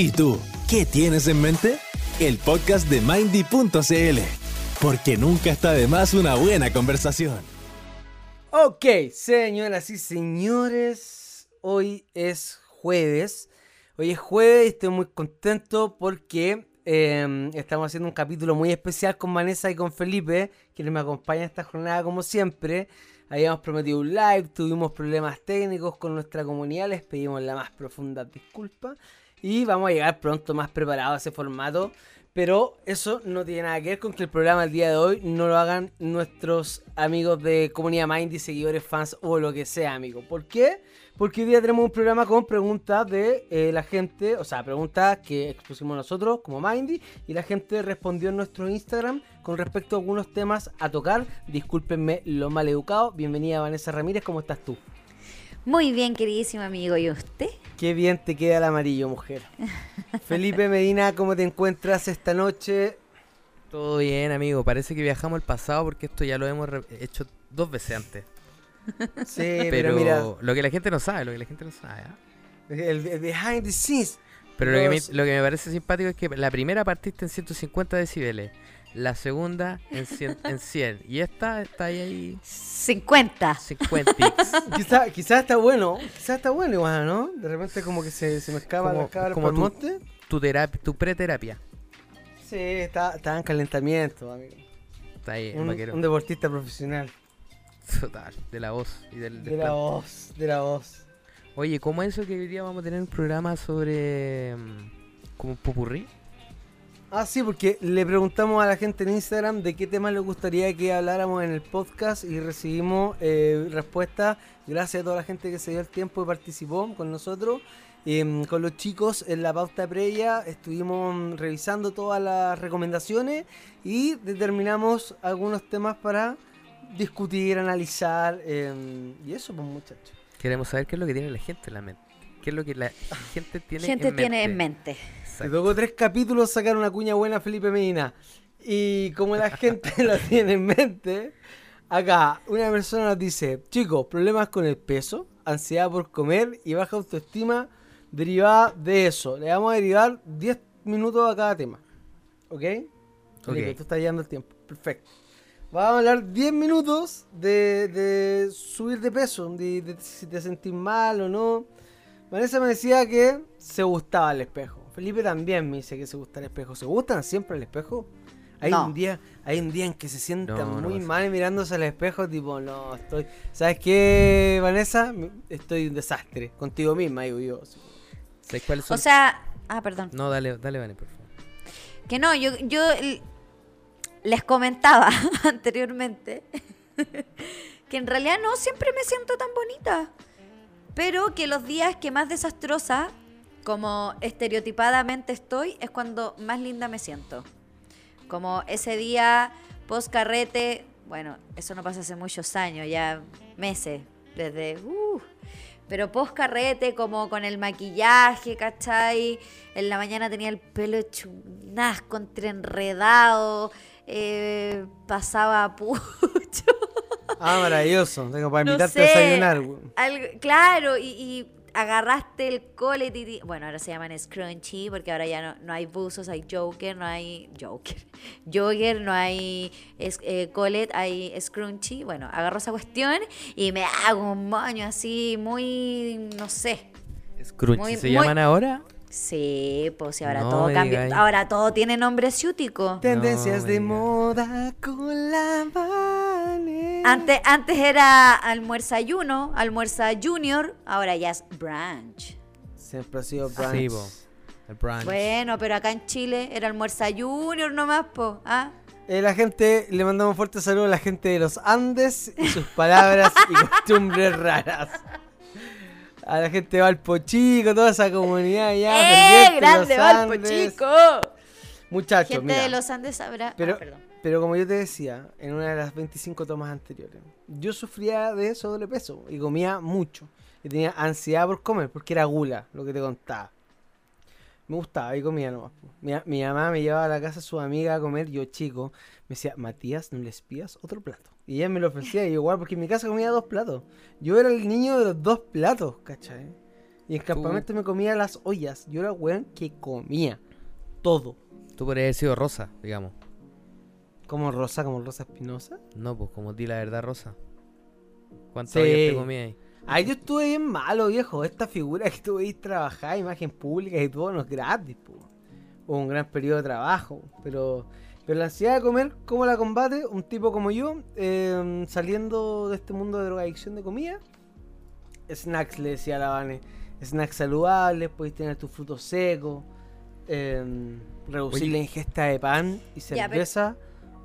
¿Y tú, qué tienes en mente? El podcast de Mindy.cl, porque nunca está de más una buena conversación. Ok, señoras y señores, hoy es jueves. Hoy es jueves y estoy muy contento porque eh, estamos haciendo un capítulo muy especial con Vanessa y con Felipe, quienes me acompañan esta jornada como siempre. Habíamos prometido un live, tuvimos problemas técnicos con nuestra comunidad, les pedimos la más profunda disculpa. Y vamos a llegar pronto más preparados a ese formato. Pero eso no tiene nada que ver con que el programa el día de hoy no lo hagan nuestros amigos de Comunidad Mindy, seguidores, fans o lo que sea, amigo. ¿Por qué? Porque hoy día tenemos un programa con preguntas de eh, la gente, o sea, preguntas que expusimos nosotros como Mindy y la gente respondió en nuestro Instagram con respecto a algunos temas a tocar. Discúlpenme lo mal educado. Bienvenida Vanessa Ramírez, ¿cómo estás tú? Muy bien, queridísimo amigo. ¿Y usted? Qué bien te queda el amarillo, mujer. Felipe Medina, ¿cómo te encuentras esta noche? Todo bien, amigo. Parece que viajamos al pasado porque esto ya lo hemos hecho dos veces antes. Sí, pero pero, mira, lo que la gente no sabe, lo que la gente no sabe. ¿ah? el, el behind the scenes. Pero lo que, me, lo que me parece simpático es que la primera partiste en 150 decibeles, la segunda en 100, en 100 y esta está ahí, ahí 50. 50. Quizás quizá está bueno, quizás está bueno igual, ¿no? De repente como que se, se me escapa Como- la cabra como por tú. monte. tu, terapia, tu preterapia. Sí, está, está en calentamiento, amigo. Está ahí, Un, vaquero. un deportista profesional. Total, de la voz y del De la voz, de la voz. Oye, ¿cómo es eso que hoy día vamos a tener un programa sobre. mm, como un popurrí? Ah, sí, porque le preguntamos a la gente en Instagram de qué tema les gustaría que habláramos en el podcast y recibimos eh, respuestas. Gracias a toda la gente que se dio el tiempo y participó con nosotros. Em, con los chicos en la pauta previa estuvimos revisando todas las recomendaciones y determinamos algunos temas para discutir, analizar em, y eso, pues muchachos. Queremos saber qué es lo que tiene la gente en la mente. ¿Qué es lo que la gente tiene Gente en tiene en mente? Exacto. tocó tres capítulos sacar una cuña buena Felipe Medina. Y como la gente lo tiene en mente, acá una persona nos dice, chicos, problemas con el peso, ansiedad por comer y baja autoestima derivada de eso. Le vamos a derivar 10 minutos a cada tema. ¿Ok? Felipe, Ok. tú estás llevando el tiempo. Perfecto. Vamos a hablar 10 minutos de, de subir de peso, de, de si te sentís mal o no. Vanessa me decía que se gustaba el espejo. Felipe también me dice que se gusta el espejo. ¿Se gustan siempre el espejo? Hay No. un día, hay un día en que se sientan No, muy mal mirándose al espejo, tipo, no, estoy. ¿Sabes qué, Vanessa? Estoy un desastre. Contigo misma, digo yo. ¿Sabes cuáles son? O sea, ah, perdón. no, dale, dale, Vane, por favor. Que no, yo, yo les comentaba anteriormente que en realidad no siempre me siento tan bonita. Pero que los días que más desastrosa, como estereotipadamente estoy, es cuando más linda me siento. Como ese día post carrete, bueno, eso no pasa hace muchos años, ya meses, desde... uh, pero post carrete, como con el maquillaje, ¿cachai? En la mañana tenía el pelo hecho un asco, entre enredado, eh, pasaba pucho. Ah, maravilloso. Tengo para No invitarte a desayunar. algo- claro, y, y agarraste el colet y, ti- bueno, ahora se llaman scrunchy porque ahora ya no, no hay buzos, hay joker, no hay joker, jogger, no hay es- eh, colet, hay scrunchy. Bueno, agarro esa cuestión y me hago un moño así muy, no sé. Scrunch, Muy- ¿se muy- llaman ahora? Sí, pues si ahora No todo cambia, ahora todo tiene nombre ciútico. Tendencias No, de moda con la Vane. Antes, antes era almuerzayuno, almuerza junior, ahora ya es brunch. Siempre ha sido brunch. Sí, po. El brunch. Bueno, pero acá en Chile era almuerza junior nomás, po. ¿ah? Eh, la gente, le mandamos un fuerte saludo a la gente de los Andes y sus palabras y costumbres raras. A la gente de Valpo Chico, toda esa comunidad ya. ¡Eh! ¡Grande Valpo, chico! Muchachos, Gente mira, de los Andes sabrá. Pero- ah, perdón. pero como yo te decía en una de las 25 tomas anteriores, yo sufría de sobrepeso y comía mucho. Y tenía ansiedad por comer porque era gula, lo que te contaba. Me gustaba y comía nomás. Mi, mi mamá me llevaba a la casa de su amiga a comer, yo chico, me decía, Matías, ¿no les pidas otro plato? Y ella me lo ofrecía y yo igual, porque en mi casa comía dos platos. Yo era el niño de los dos platos, ¿cachai? Y en campamento me comía las ollas. Yo era weón que comía todo. Tú podrías haber sido Rosa, digamos. Como Rosa, como Rosa Espinosa. No, pues como di la verdad, Rosa. ¿Cuántas Sí. ollas te comías ahí? Ay, yo estuve bien malo, viejo. Esta figura que tuve ahí trabajar, imagen pública y todo, no es gratis, po. Hubo un gran periodo de trabajo. Pero, pero la ansiedad de comer, ¿cómo la combate? Un tipo como yo, eh, saliendo de este mundo de drogadicción de comida. Snacks, le decía a la Vane. Snacks saludables, podéis tener tus frutos secos. eh, reducir Oye. la ingesta de pan y Ya, pero- cerveza.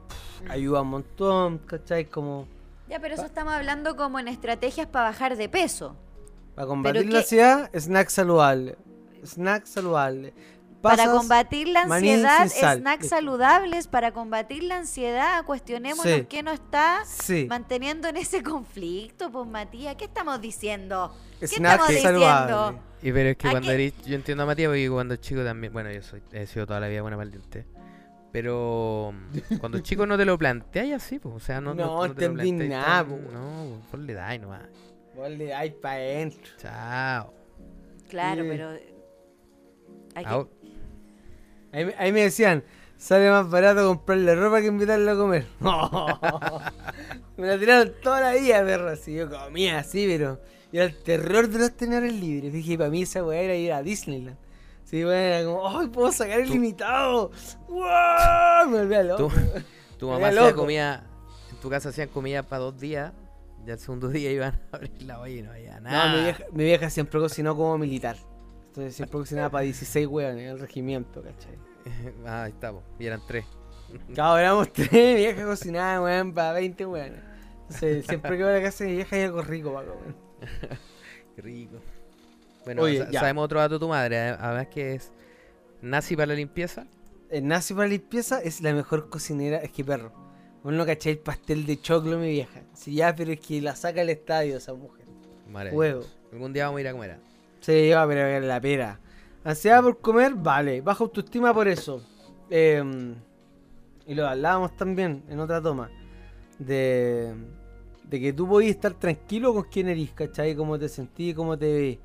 pf, ayuda un montón, ¿cachai? Como Ya, pero eso estamos hablando como en estrategias para bajar de peso. Para combatir la ansiedad, snack saludable. Snack saludable. Para combatir la ansiedad, snacks saludables. Para combatir la ansiedad, cuestionémonos Sí. qué nos está Sí, manteniendo en ese conflicto, pues Matías. ¿Qué estamos diciendo? ¿Qué snack estamos diciendo? Y pero es que ¿A cuando eres, yo entiendo a Matías porque cuando chico también, bueno, yo soy, he sido toda la vida buena para el diente. Pero cuando chico no te lo planteas así, pues, o sea, no, No te lo entendí planteas nada, po. No, pues, le dais nomás. Vos le dais pa' adentro. Chao. Claro, Sí. pero. hay que- Ahí, me- ahí me decían, sale más barato comprarle ropa que invitarle a comer. me la tiraron toda la vida, perro. Yo comía así, pero era el terror de los tenedores libres. Dije, para mí esa weá era ir a Disneyland. Sí, bueno, era como, ¡ay, puedo sacar el limitado! ¡Wow! Me volvía loco. Tu Me mamá hacía comida, en tu casa hacían comida para dos días, y al segundo día iban a abrir la olla y no había nada. No, mi vieja, mi vieja siempre cocinó como militar. Entonces siempre cocinaba para 16 weones en el regimiento, ¿cachai? ah, ahí está, po, y eran tres. Claro, éramos tres, mi vieja cocinaba, weón, para 20 weones. Entonces siempre que iba a la casa de mi vieja hay algo rico para comer. Qué rico. Bueno, Oye, sa- ya. sabemos otro dato de tu madre, ade- además que es nazi para la limpieza. El nazi para limpieza es la mejor cocinera, es que perro. Vos no cacháis el pastel de choclo, mi vieja. Sí, ya, pero es que la saca al estadio esa mujer. Maravilloso. Juego. Algún día vamos a ir a comer. Se lleva, es la pera. Ansiedad por comer, vale. Baja autoestima por eso. Eh, y lo hablábamos también en otra toma. De, de que tú podías estar tranquilo con quién eres, ¿cachai? Cómo te sentís, cómo te ves.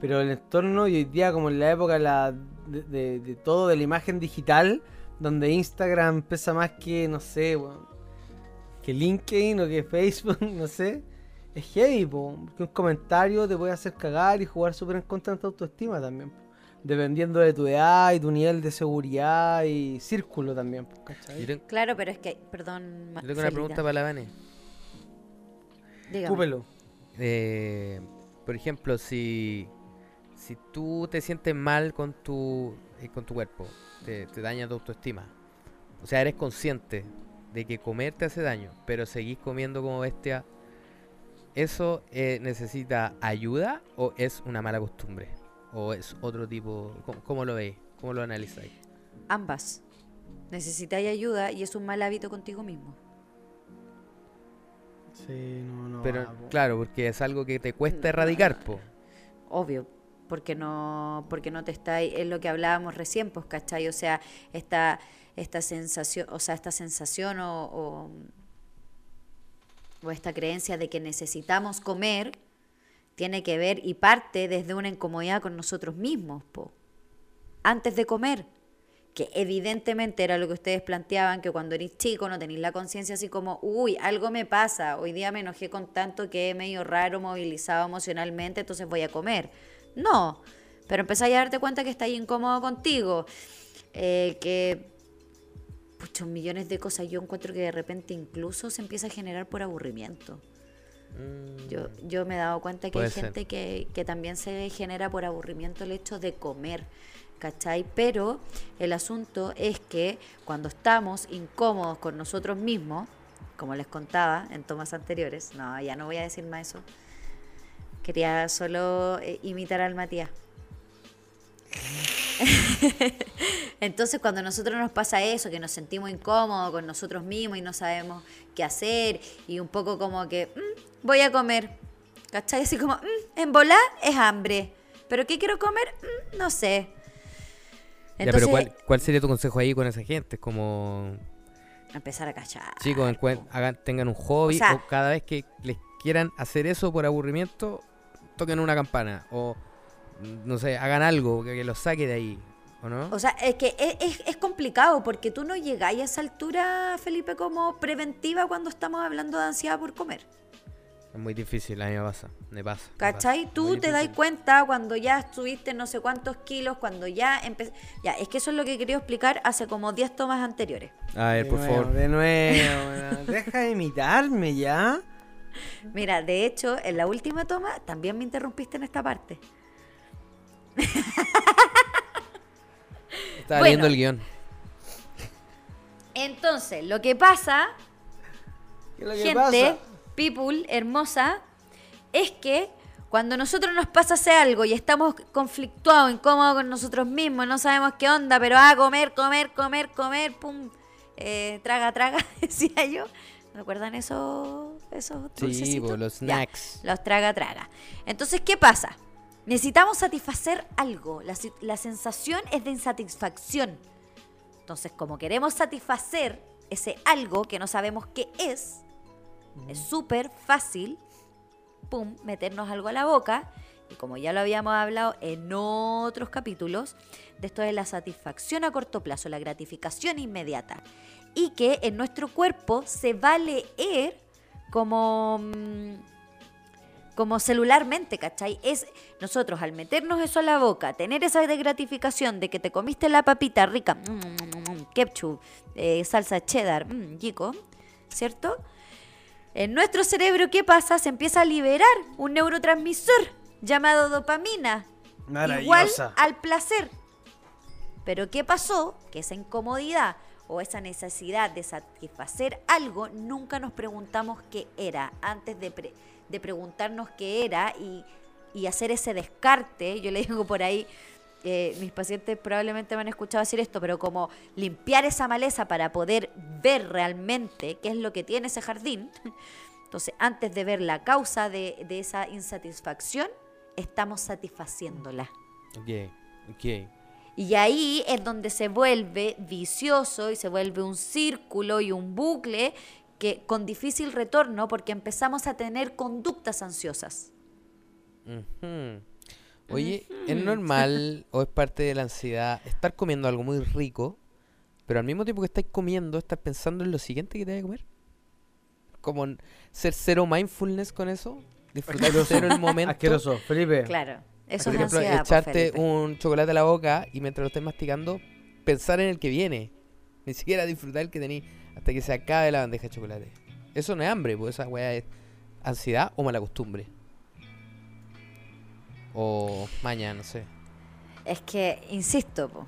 Pero el entorno, y hoy día, como en la época la, de, de- de todo, de la imagen digital, donde Instagram pesa más que, no sé, que LinkedIn o que Facebook, no sé. Es heavy, po, porque un comentario te puede hacer cagar y jugar súper en contra de tu autoestima también. po. Dependiendo de tu edad y tu nivel de seguridad y círculo también, po, ¿cachai? Claro, pero es que. Perdón. Yo tengo una pregunta para la Vane. Escúpelo. Eh, por ejemplo, si, si tú te sientes mal con tu, eh, con tu cuerpo, te, te daña tu autoestima. O sea, eres consciente de que comer te hace daño, pero seguís comiendo como bestia. ¿Eso eh, necesita ayuda o es una mala costumbre? ¿O es otro tipo? ¿Cómo, cómo lo veis? ¿Cómo lo analizáis? Ambas. Necesitáis ayuda y es un mal hábito contigo mismo. Sí, no, no. Pero claro, porque es algo que te cuesta erradicar, po. Obvio. Porque no, porque no te está, es lo que hablábamos recién, pues, ¿cachai? O sea, esta, esta sensación, o sea, esta sensación o, o, esta creencia de que necesitamos comer tiene que ver y parte desde una incomodidad con nosotros mismos, po. Antes de comer. Que evidentemente era lo que ustedes planteaban, que cuando eres chico no tenéis la conciencia así como, uy, algo me pasa, hoy día me enojé con tanto que he medio raro, movilizado emocionalmente, entonces voy a comer. No, pero empezáis a darte cuenta que estás incómodo contigo, eh, que muchos millones de cosas yo encuentro que de repente incluso se empieza a generar por aburrimiento. Yo, yo me he dado cuenta que hay ser. gente que, que también se genera por aburrimiento el hecho de comer, ¿cachai? Pero el asunto es que cuando estamos incómodos con nosotros mismos, como les contaba en tomas anteriores, no, ya no voy a decir más eso. Quería solo eh, imitar al Matías. Entonces cuando a nosotros nos pasa eso, que nos sentimos incómodos con nosotros mismos y no sabemos qué hacer y un poco como que "Mm, voy a comer, ¿cachai? Así como, "Mm, en volar es hambre, pero ¿qué quiero comer? Mm, no sé. Ya, pero ¿cuál, ¿cuál sería tu consejo ahí con esa gente? Es como, empezar a cachar. chicos, hagan, tengan un hobby O sea- o cada vez que les quieran hacer eso por aburrimiento, toquen una campana o no sé, hagan algo que, que los saque de ahí, ¿o no? O sea, es que es, es- es complicado porque tú no llegáis a esa altura, Felipe, como preventiva cuando estamos hablando de ansiedad por comer. es muy difícil, a mí me pasa, me pasa. me ¿Cachai? pasa, Tú te das cuenta cuando ya estuviste no sé cuántos kilos, cuando ya empecé... Ya, es que eso es lo que quería explicar hace como 10 tomas anteriores. A ver, De por nuevo, favor. De nuevo, deja de imitarme ya. Mira, de hecho, en la última toma también me interrumpiste en esta parte. Estaba Bueno. leyendo el guion. Entonces, lo que pasa ¿Qué es lo que gente, pasa? people, hermosa, es que cuando nosotros nos pasa hacer algo y estamos conflictuados, incómodos con nosotros mismos, no sabemos qué onda, pero ah, comer, comer, comer, comer, pum, eh, traga, traga, decía yo. ¿Recuerdan esos, esos Sí, dulcecitos? po, los Ya, snacks. los traga, traga. Entonces, ¿qué pasa? Necesitamos satisfacer algo. La, la sensación es de insatisfacción. Entonces, como queremos satisfacer ese algo que no sabemos qué es, es súper fácil, pum, meternos algo a la boca. Y como ya lo habíamos hablado en otros capítulos, de esto de la satisfacción a corto plazo, la gratificación inmediata. Y que en nuestro cuerpo se va a leer como, mm, como celularmente, ¿cachai? Es nosotros al meternos eso a la boca, tener esa gratificación de que te comiste la papita rica, mm, mm, mm, ketchup, eh, salsa cheddar, mm, chico, ¿cierto? En nuestro cerebro, ¿qué pasa? Se empieza a liberar un neurotransmisor llamado dopamina, igual al placer. Pero ¿qué pasó? Que esa incomodidad o esa necesidad de satisfacer algo, nunca nos preguntamos qué era antes de, pre- de preguntarnos qué era y, y hacer ese descarte. Yo le digo por ahí, eh, mis pacientes probablemente me han escuchado decir esto, pero como limpiar esa maleza para poder ver realmente qué es lo que tiene ese jardín. Entonces, antes de ver la causa de, de esa insatisfacción, estamos satisfaciéndola. Ok, ok. Y ahí es donde se vuelve vicioso y se vuelve un círculo y un bucle que con difícil retorno porque empezamos a tener conductas ansiosas. Ujú. Oye, ¿es normal o es parte de la ansiedad estar comiendo algo muy rico, pero al mismo tiempo que estáis comiendo, estar pensando en lo siguiente que te vas a comer? Como ser cero mindfulness con eso, disfrutar cero el momento. Asqueroso, Felipe. Claro, eso Por es ejemplo, ansiedad. po, echarte un chocolate a la boca y mientras lo estés masticando, pensar en el que viene. Ni siquiera disfrutar el que tení hasta que se acabe la bandeja de chocolate. Eso no es hambre, pues esa weá es ansiedad o mala costumbre. O maña, no sé. Es que, insisto, po,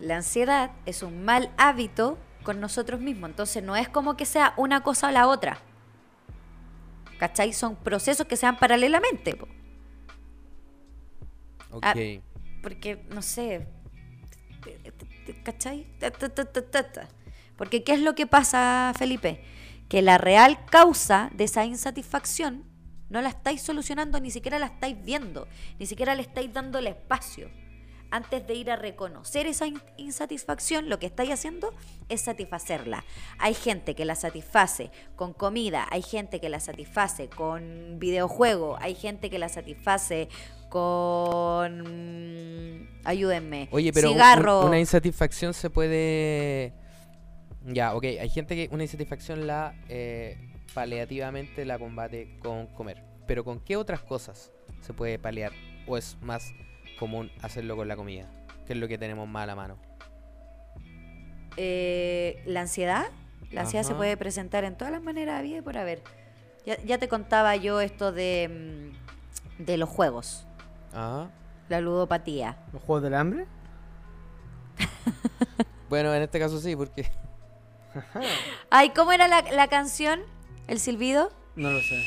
la ansiedad es un mal hábito con nosotros mismos. Entonces no es como que sea una cosa o la otra. ¿Cachai? Son procesos que se dan paralelamente. po. Ok. Ah, Porque, no sé. ¿Cachai? Ta, ta, ta, ta. Porque, ¿qué es lo que pasa, Felipe? Que la real causa de esa insatisfacción no la estáis solucionando, ni siquiera la estáis viendo, ni siquiera le estáis dando el espacio. Antes de ir a reconocer esa in- insatisfacción, lo que estáis haciendo es satisfacerla. Hay gente que la satisface con comida, hay gente que la satisface con videojuego, hay gente que la satisface con... Ayúdenme. Oye, pero un- cigarro. una insatisfacción se puede... Ya, ok. Hay gente que una insatisfacción la eh, paliativamente la combate con comer. Pero ¿con qué otras cosas se puede paliar? ¿O es más común hacerlo con la comida? Que es lo que tenemos más a la mano. Eh, la ansiedad. La ansiedad se puede presentar en todas las maneras había y por haber. Ya, ya te contaba yo esto de, mm, de los juegos, Ajá. la ludopatía. ¿Los juegos del hambre? Bueno, en este caso sí, porque... Ay, ¿cómo era la, la canción? ¿El silbido? No lo sé.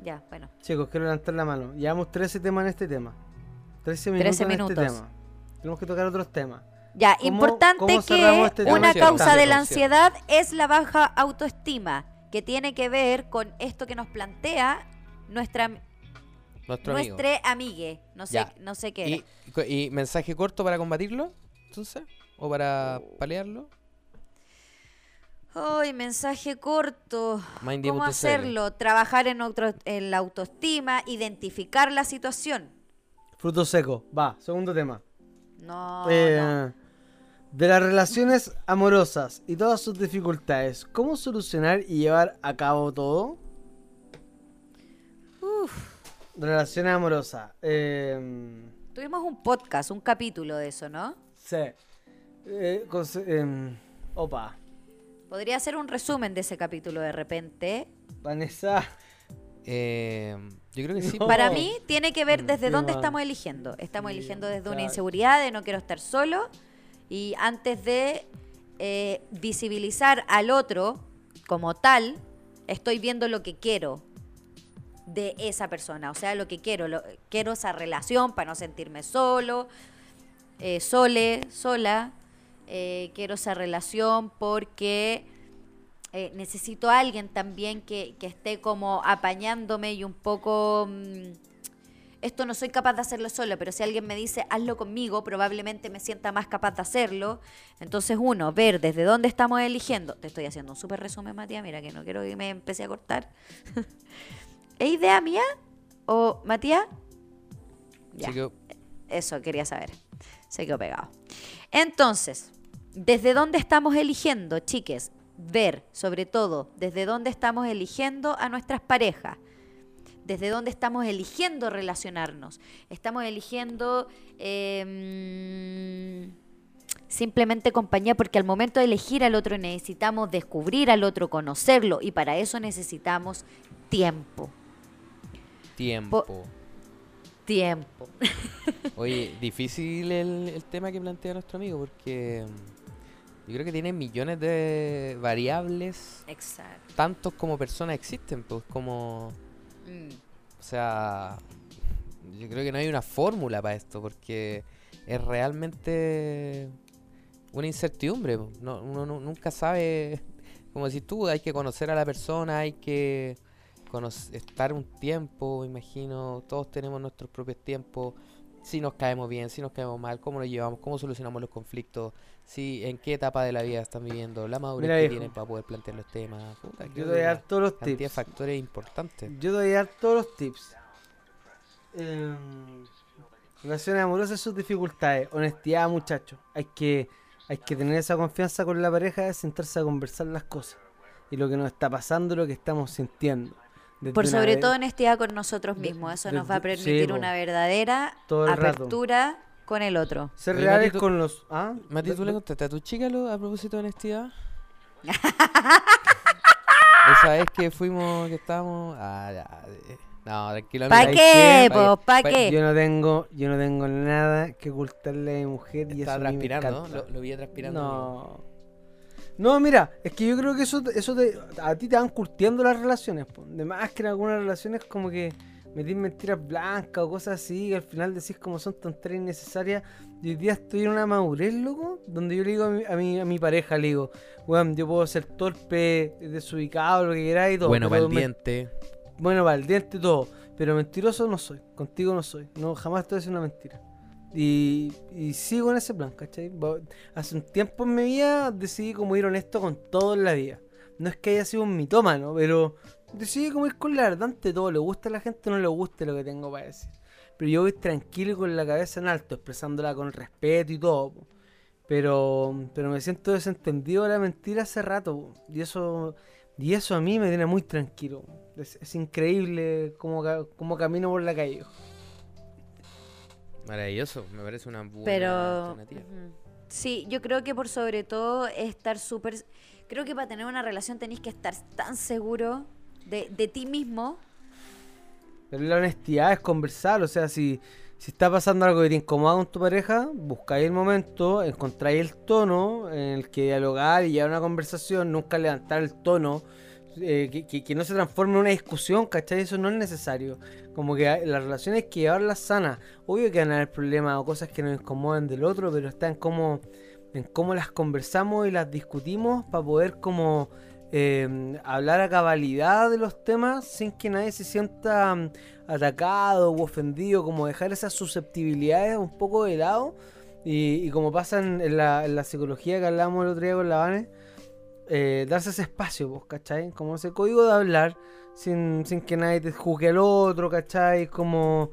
Ya, bueno. Chicos, quiero levantar la mano. Llevamos 13 temas en este tema. 13 minutos 13 en este minutos. tema. Tenemos que tocar otros temas. Ya, ¿Cómo- importante cómo que este una causa de la ansiedad es la baja autoestima, que tiene que ver con esto que nos plantea nuestra Nuestro amigo. nuestra amigue. No sé, Ya. no sé qué. ¿Y, era. ¿Y mensaje corto para combatirlo? Entonces, ¿o para paliarlo? Ay, mensaje corto. Mindy ¿Cómo hacerlo? Trabajar en, otro, en la autoestima, identificar la situación. Fruto seco. Va, segundo tema. No, Eh, no. De las relaciones amorosas y todas sus dificultades, ¿cómo solucionar y llevar a cabo todo? Relaciones amorosas. Eh, Tuvimos un podcast, un capítulo de eso, ¿no? sí. Eh, em, opa. Podría ser un resumen de ese capítulo de repente. Vanessa. Eh, yo creo que sí. No. Para mí tiene que ver desde qué dónde mal. estamos eligiendo. Estamos Sí, eligiendo desde una inseguridad de no quiero estar solo y antes de eh, visibilizar al otro como tal, estoy viendo lo que quiero de esa persona, o sea, lo que quiero, lo- quiero esa relación para no sentirme solo, eh, sole, sola, eh, quiero esa relación porque eh, necesito a alguien también que, que esté como apañándome y un poco... mm, esto no soy capaz de hacerlo sola, pero si alguien me dice hazlo conmigo, probablemente me sienta más capaz de hacerlo. Entonces, uno, ver desde dónde estamos eligiendo. Te estoy haciendo un súper resumen, Matías, mira que no quiero que me empiece a cortar. ¿Es idea mía? ¿O Matías? Ya. Eso quería saber. Se quedó pegado. Entonces, ¿desde dónde estamos eligiendo, chiques? Ver, sobre todo, desde dónde estamos eligiendo a nuestras parejas. Desde dónde estamos eligiendo relacionarnos. Estamos eligiendo eh, mm, simplemente compañía porque al momento de elegir al otro necesitamos descubrir al otro, conocerlo y para eso necesitamos tiempo. Tiempo. Tiempo. Oye, difícil el, el tema que plantea nuestro amigo porque yo creo que tiene millones de variables, Exacto. tantos como personas existen, pues como, Mm. o sea, yo creo que no hay una fórmula para esto porque es realmente una incertidumbre. No, uno nu- nunca sabe, como si tú, hay que conocer a la persona, hay que estar un tiempo, imagino, todos tenemos nuestros propios tiempos, si nos caemos bien, si nos caemos mal, cómo lo llevamos, cómo solucionamos los conflictos, si en qué etapa de la vida están viviendo, la madurez Mira, que tienen para poder plantear los temas. Puta, Yo te voy a dar todos los cantidad de tips. factores importantes. Yo te voy a dar todos los tips. Em, relaciones amorosas y sus dificultades. Honestidad, muchachos. Hay que, hay que tener esa confianza con la pareja de sentarse a conversar las cosas. Y lo que nos está pasando, lo que estamos sintiendo. Desde Por sobre todo honestidad con nosotros mismos. Eso de- nos va a sí, permitir po. una verdadera el rato. Con el otro. Ser Oye, reales con los. ¿Ah? Mati, ¿tú le contaste a tu chica lo- a propósito de honestidad? Esa vez que fuimos, que estábamos... Ah, ya, eh, no, tranquilo. ¿Para mira, qué, pa' po? que- ¿Para pa- qué? Yo no tengo, yo no tengo nada que ocultarle a mi mujer y eso Estaba a mí me transpirando, ¿no? encanta. Lo, lo vi transpirando. No. No, mira, es que yo creo que eso, eso te- a ti te van curtiendo las relaciones. po. De más que en algunas relaciones como que metís mentiras blancas o cosas así, que al final decís como son tonterías innecesarias. Y hoy día estoy en una madurez, loco, donde yo le digo a mi, a mi, a mi pareja, le digo, weón, yo puedo ser torpe, desubicado, lo que queráis y todo. Bueno, pero me- valiente. bueno, valiente y todo, pero mentiroso no soy, contigo no soy, no jamás te voy a decir una mentira. Y, y sigo en ese plan, ¿cachai? Hace un tiempo en mi vida decidí como ir honesto con todo en la vida. No es que haya sido un mitómano, pero decidí como ir con la verdad ante todo. Le gusta a la gente o no le gusta lo que tengo para decir. Pero yo voy tranquilo y con la cabeza en alto, expresándola con respeto y todo. po. Pero, pero me siento desentendido de la mentira hace rato. po. Y eso, y eso a mí me tiene muy tranquilo. Es, es increíble cómo, ca- cómo camino por la calle. Maravilloso, me parece una buena Pero alternativa. sí, yo creo que por sobre todo estar súper... Creo que para tener una relación tenéis que estar tan seguro de, de ti mismo. Pero la honestidad es conversar, o sea, si, si está pasando algo que te incomoda con tu pareja, buscáis el momento, encontráis el tono en el que dialogar y llevar una conversación, nunca levantar el tono, eh, que, que- no se transforme en una discusión, ¿cachai? Eso no es necesario. Como que las relaciones hay que llevarlas sanas. Obvio que van a haber problemas o cosas que nos incomodan del otro, pero está en cómo, en cómo las conversamos y las discutimos para poder como eh, hablar a cabalidad de los temas sin que nadie se sienta mm, atacado u ofendido, como dejar esas susceptibilidades un poco de lado. Y, como pasa en, la, en la psicología que hablábamos el otro día con la Vane, eh, darse ese espacio, pues, ¿cachai? Como ese código de hablar sin, sin que nadie te juzgue al otro, ¿cachai? Como,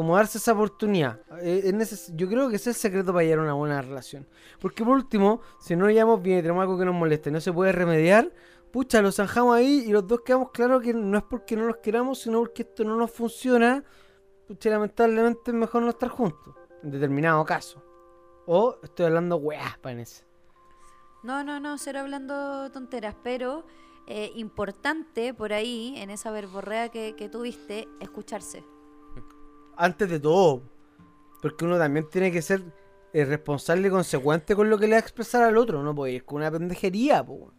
Como darse esa oportunidad. Eh, yo creo que ese es el secreto para llegar a una buena relación. Porque por último, si no llevamos bien y tenemos algo que nos molesta y no se puede remediar, pucha, lo zanjamos ahí y los dos quedamos claros que no es porque no nos queramos, sino porque esto no nos funciona. Pucha, lamentablemente es mejor no estar juntos. En determinado caso. O estoy hablando weá, Vanessa. No, no, no, cero hablando tonteras, pero eh, importante por ahí, en esa verborrea que tuviste, escucharse. Antes de todo. Porque uno también tiene que ser eh, responsable y consecuente con lo que le va a expresar al otro. No puede ir con una pendejería, po.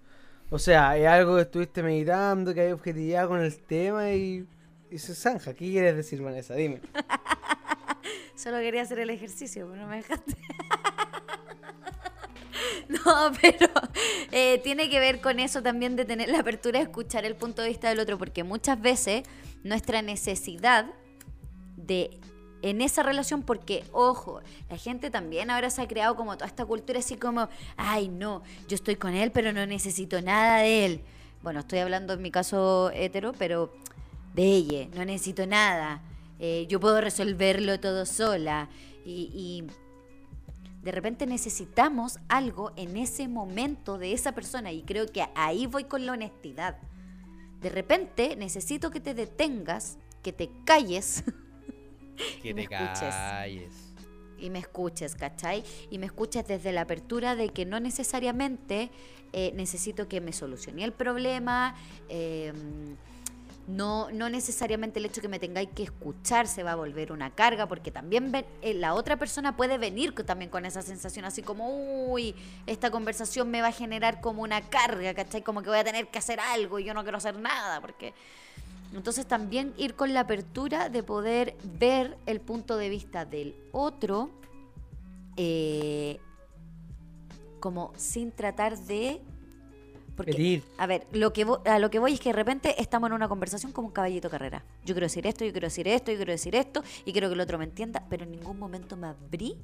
O sea, es algo que estuviste meditando, que hay objetividad con el tema y, y se zanja. ¿Qué quieres decir, Vanessa? Dime. Solo quería hacer el ejercicio, pero no me dejaste. no, pero eh, tiene que ver con eso también de tener la apertura de escuchar el punto de vista del otro, porque muchas veces nuestra necesidad en esa relación, porque, ojo, la gente también ahora se ha creado como toda esta cultura así como, ay, no, yo estoy con él, pero no necesito nada de él. Bueno, estoy hablando en mi caso hetero, pero de ella, no necesito nada. Eh, yo puedo resolverlo todo sola. Y de repente necesitamos algo en ese momento de esa persona. Y creo que ahí voy con la honestidad. De repente necesito que te detengas, que te calles Que te calles. y me escuches, ¿cachai? Y me escuches desde la apertura de que no necesariamente eh, necesito que me solucione el problema, eh, no, no necesariamente el hecho que me tengáis que escuchar se va a volver una carga, porque también ven- eh, la otra persona puede venir también con esa sensación así como, uy, esta conversación me va a generar como una carga, ¿cachai? Como que voy a tener que hacer algo y yo no quiero hacer nada, porque... Entonces también ir con la apertura de poder ver el punto de vista del otro eh, como sin tratar de... Porque, a ver, lo que a lo que voy es que de repente estamos en una conversación como un caballito carrera. Yo quiero decir esto, yo quiero decir esto, yo quiero decir esto, y quiero que el otro me entienda, pero en ningún momento me abrí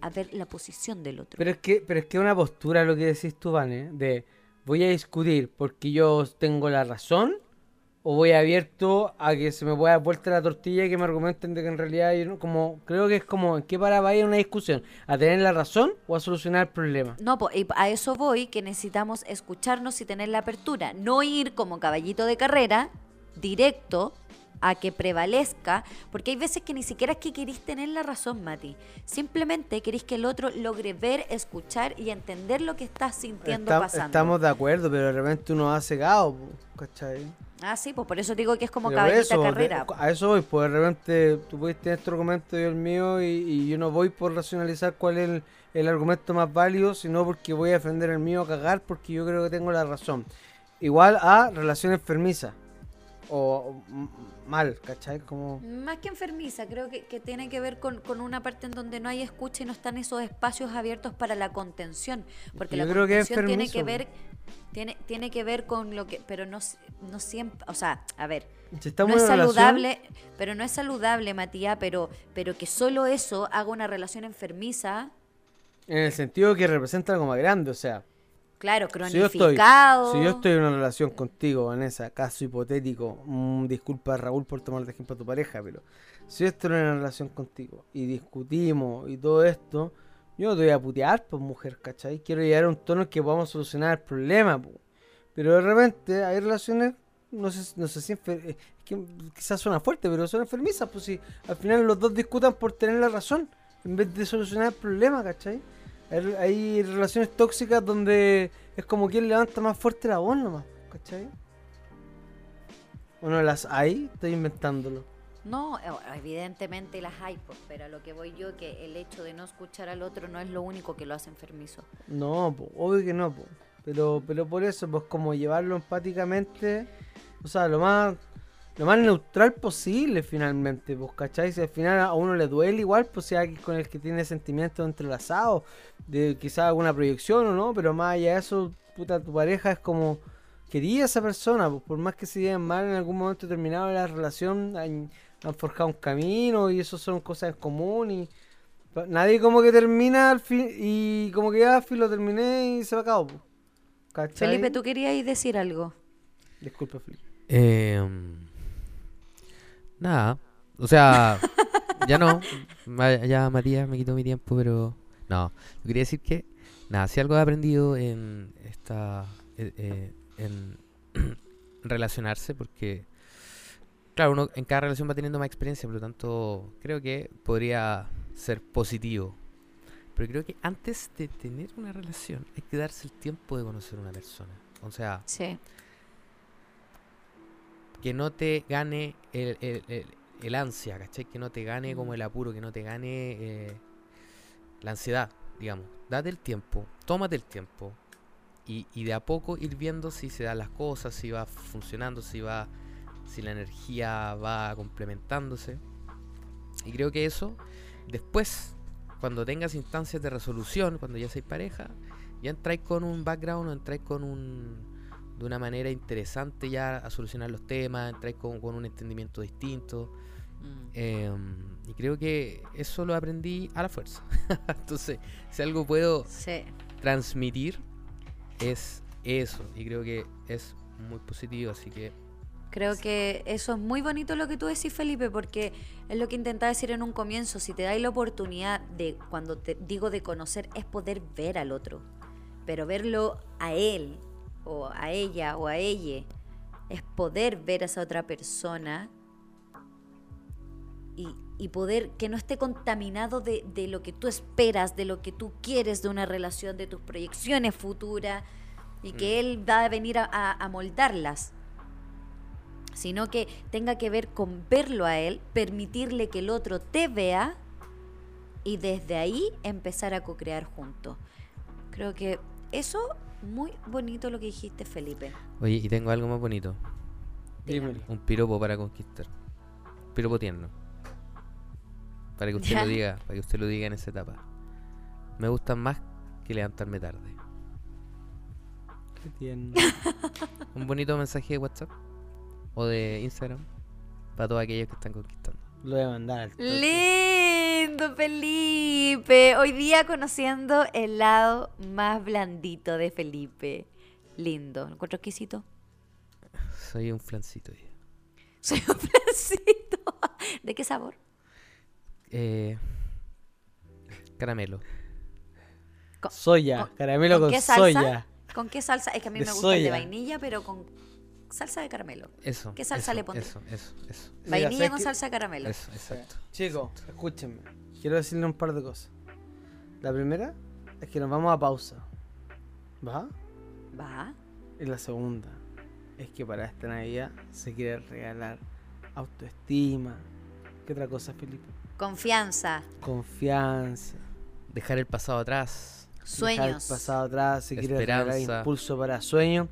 a ver la posición del otro. Pero es que, pero es que una postura lo que decís tú, Vane, de voy a discutir porque yo tengo la razón o voy abierto a que se me pueda dar vuelta la tortilla y que me argumenten de que en realidad yo no, como creo que es como en qué para va a ir una discusión, a tener la razón o a solucionar el problema. No, po, y a eso voy, que necesitamos escucharnos y tener la apertura. No ir como caballito de carrera, directo, a que prevalezca, porque hay veces que ni siquiera es que queréis tener la razón, Mati. Simplemente queréis que el otro logre ver, escuchar y entender lo que estás sintiendo Está- pasando. estamos de acuerdo, pero de repente uno va cegado, ¿cachai? Ah, sí, pues por eso digo que es como caballita carrera. de- a eso voy, pues de repente tú puedes tener tu argumento y el mío y, y yo no voy por racionalizar cuál es el, el argumento más válido, sino porque voy a defender el mío a cagar porque yo creo que tengo la razón. Igual a relaciones enfermizas o, o mal, ¿cachai? Como... Más que enfermiza, creo que, que tiene que ver con, con una parte en donde no hay escucha y no están esos espacios abiertos para la contención. Porque Yo la creo que contención tiene que ver, tiene, tiene que ver con lo que, pero no, no siempre, o sea, a ver, Si no es relación- saludable, pero no es saludable, Matías, pero, pero que solo eso haga una relación enfermiza, En el sentido que representa algo más grande, o sea, claro, si yo, estoy, cronificado. si yo estoy en una relación contigo, Vanessa, caso hipotético, mm, disculpa Raúl por tomar de ejemplo a tu pareja, pero si yo estoy en una relación contigo y discutimos y todo esto, yo no te voy a putear, pues mujer, ¿cachai? Quiero llegar a un tono en que podamos solucionar el problema, pues. Pero de repente hay relaciones, no sé, no sé si enfer- que quizás suena fuerte, pero son enfermizas, pues si al final los dos discutan por tener la razón, en vez de solucionar el problema, ¿cachai? Hay, relaciones tóxicas donde es como quien levanta más fuerte la voz nomás, ¿cachai? ¿O no las hay? Estoy inventándolo. No, evidentemente las hay, pues, pero a lo que voy yo, que el hecho de no escuchar al otro no es lo único que lo hace enfermizo. No, po, obvio que no. Pero, pero por eso, pues como llevarlo empáticamente, o sea, lo más, lo más neutral posible finalmente, pues, ¿cachai? Si al final a uno le duele igual, pues alguien con el que tiene sentimientos entrelazados, de quizás alguna proyección o no, pero más allá de eso, puta, tu pareja es como, quería esa persona, pues por más que se lleven mal en algún momento determinado de la relación, han, forjado un camino y eso son cosas en común y... Nadie como que termina al fin y como que ya fin lo terminé y se va a cabo. Felipe, tú querías decir algo. Disculpa, Felipe. Eh, nada. O sea, ya no. Ya Matías me quitó mi tiempo, pero. No. Yo quería decir que. Nada, si algo he aprendido en esta. eh, eh, en relacionarse, porque. Claro, uno en cada relación va teniendo más experiencia, por lo tanto, creo que podría ser positivo. Pero creo que antes de tener una relación hay que darse el tiempo de conocer a una persona. O sea, Sí. que no te gane el, el- el- el ansia, ¿cachai? Que no te gane como el apuro, que no te gane eh, la ansiedad, digamos. Date el tiempo, tómate el tiempo y, y de a poco ir viendo si se dan las cosas, si va funcionando, si va, si la energía va complementándose. Y creo que eso, después, cuando tengas instancias de resolución, cuando ya seas pareja, ya entráis con un background o entráis con un, de una manera interesante ya a solucionar los temas, entráis con, con un entendimiento distinto. Mm. em, y creo que eso lo aprendí a la fuerza. Entonces, si algo puedo Sí. transmitir, es eso. Y creo que es muy positivo, así que Creo que eso es muy bonito lo que tú decís, Felipe, porque es lo que intentaba decir en un comienzo. Si te dais la oportunidad de, cuando te digo de conocer, es poder ver al otro. Pero verlo a él, o a ella, o a ella, es poder ver a esa otra persona y, y poder que no esté contaminado de, de lo que tú esperas, de lo que tú quieres de una relación, de tus proyecciones futuras, y que él va a venir a, a- a moldarlas sino que tenga que ver con verlo a él, permitirle que el otro te vea y desde ahí empezar a co-crear juntos. Creo que eso muy bonito lo que dijiste, Felipe. Oye, y tengo algo más bonito. Dímelo. Un piropo para conquistar. Piropo tierno. Para que usted Ya. lo diga, para que usted lo diga en esa etapa. Me gustan más que levantarme tarde. Qué tierno. Un bonito mensaje de WhatsApp o de Instagram para todos aquellos que están conquistando. Lo voy a mandar. Lindo, Felipe. Hoy día conociendo el lado más blandito de Felipe. Lindo. ¿Lo encuentro exquisito? Soy un flancito. día. Soy un flancito. ¿De qué sabor? Eh, caramelo. Soya, con- caramelo con con, qué salsa? soya. ¿Con qué salsa? Es que a mí De me gusta el de vainilla, pero con salsa de caramelo. Eso. ¿Qué salsa eso, le pondré? Eso, eso, eso. Vainilla ¿sabes con salsa de caramelo. Eso, exacto. Chicos, escúchenme. Quiero decirle un par de cosas. La primera es que nos vamos a pausa. ¿Va? Va. Y la segunda es que para esta Navidad se quiere regalar autoestima. ¿Qué otra cosa, Felipe? Confianza. Confianza. Dejar el pasado atrás. Dejar el Sueños. pasado atrás, se quiere regalar impulso para sueños.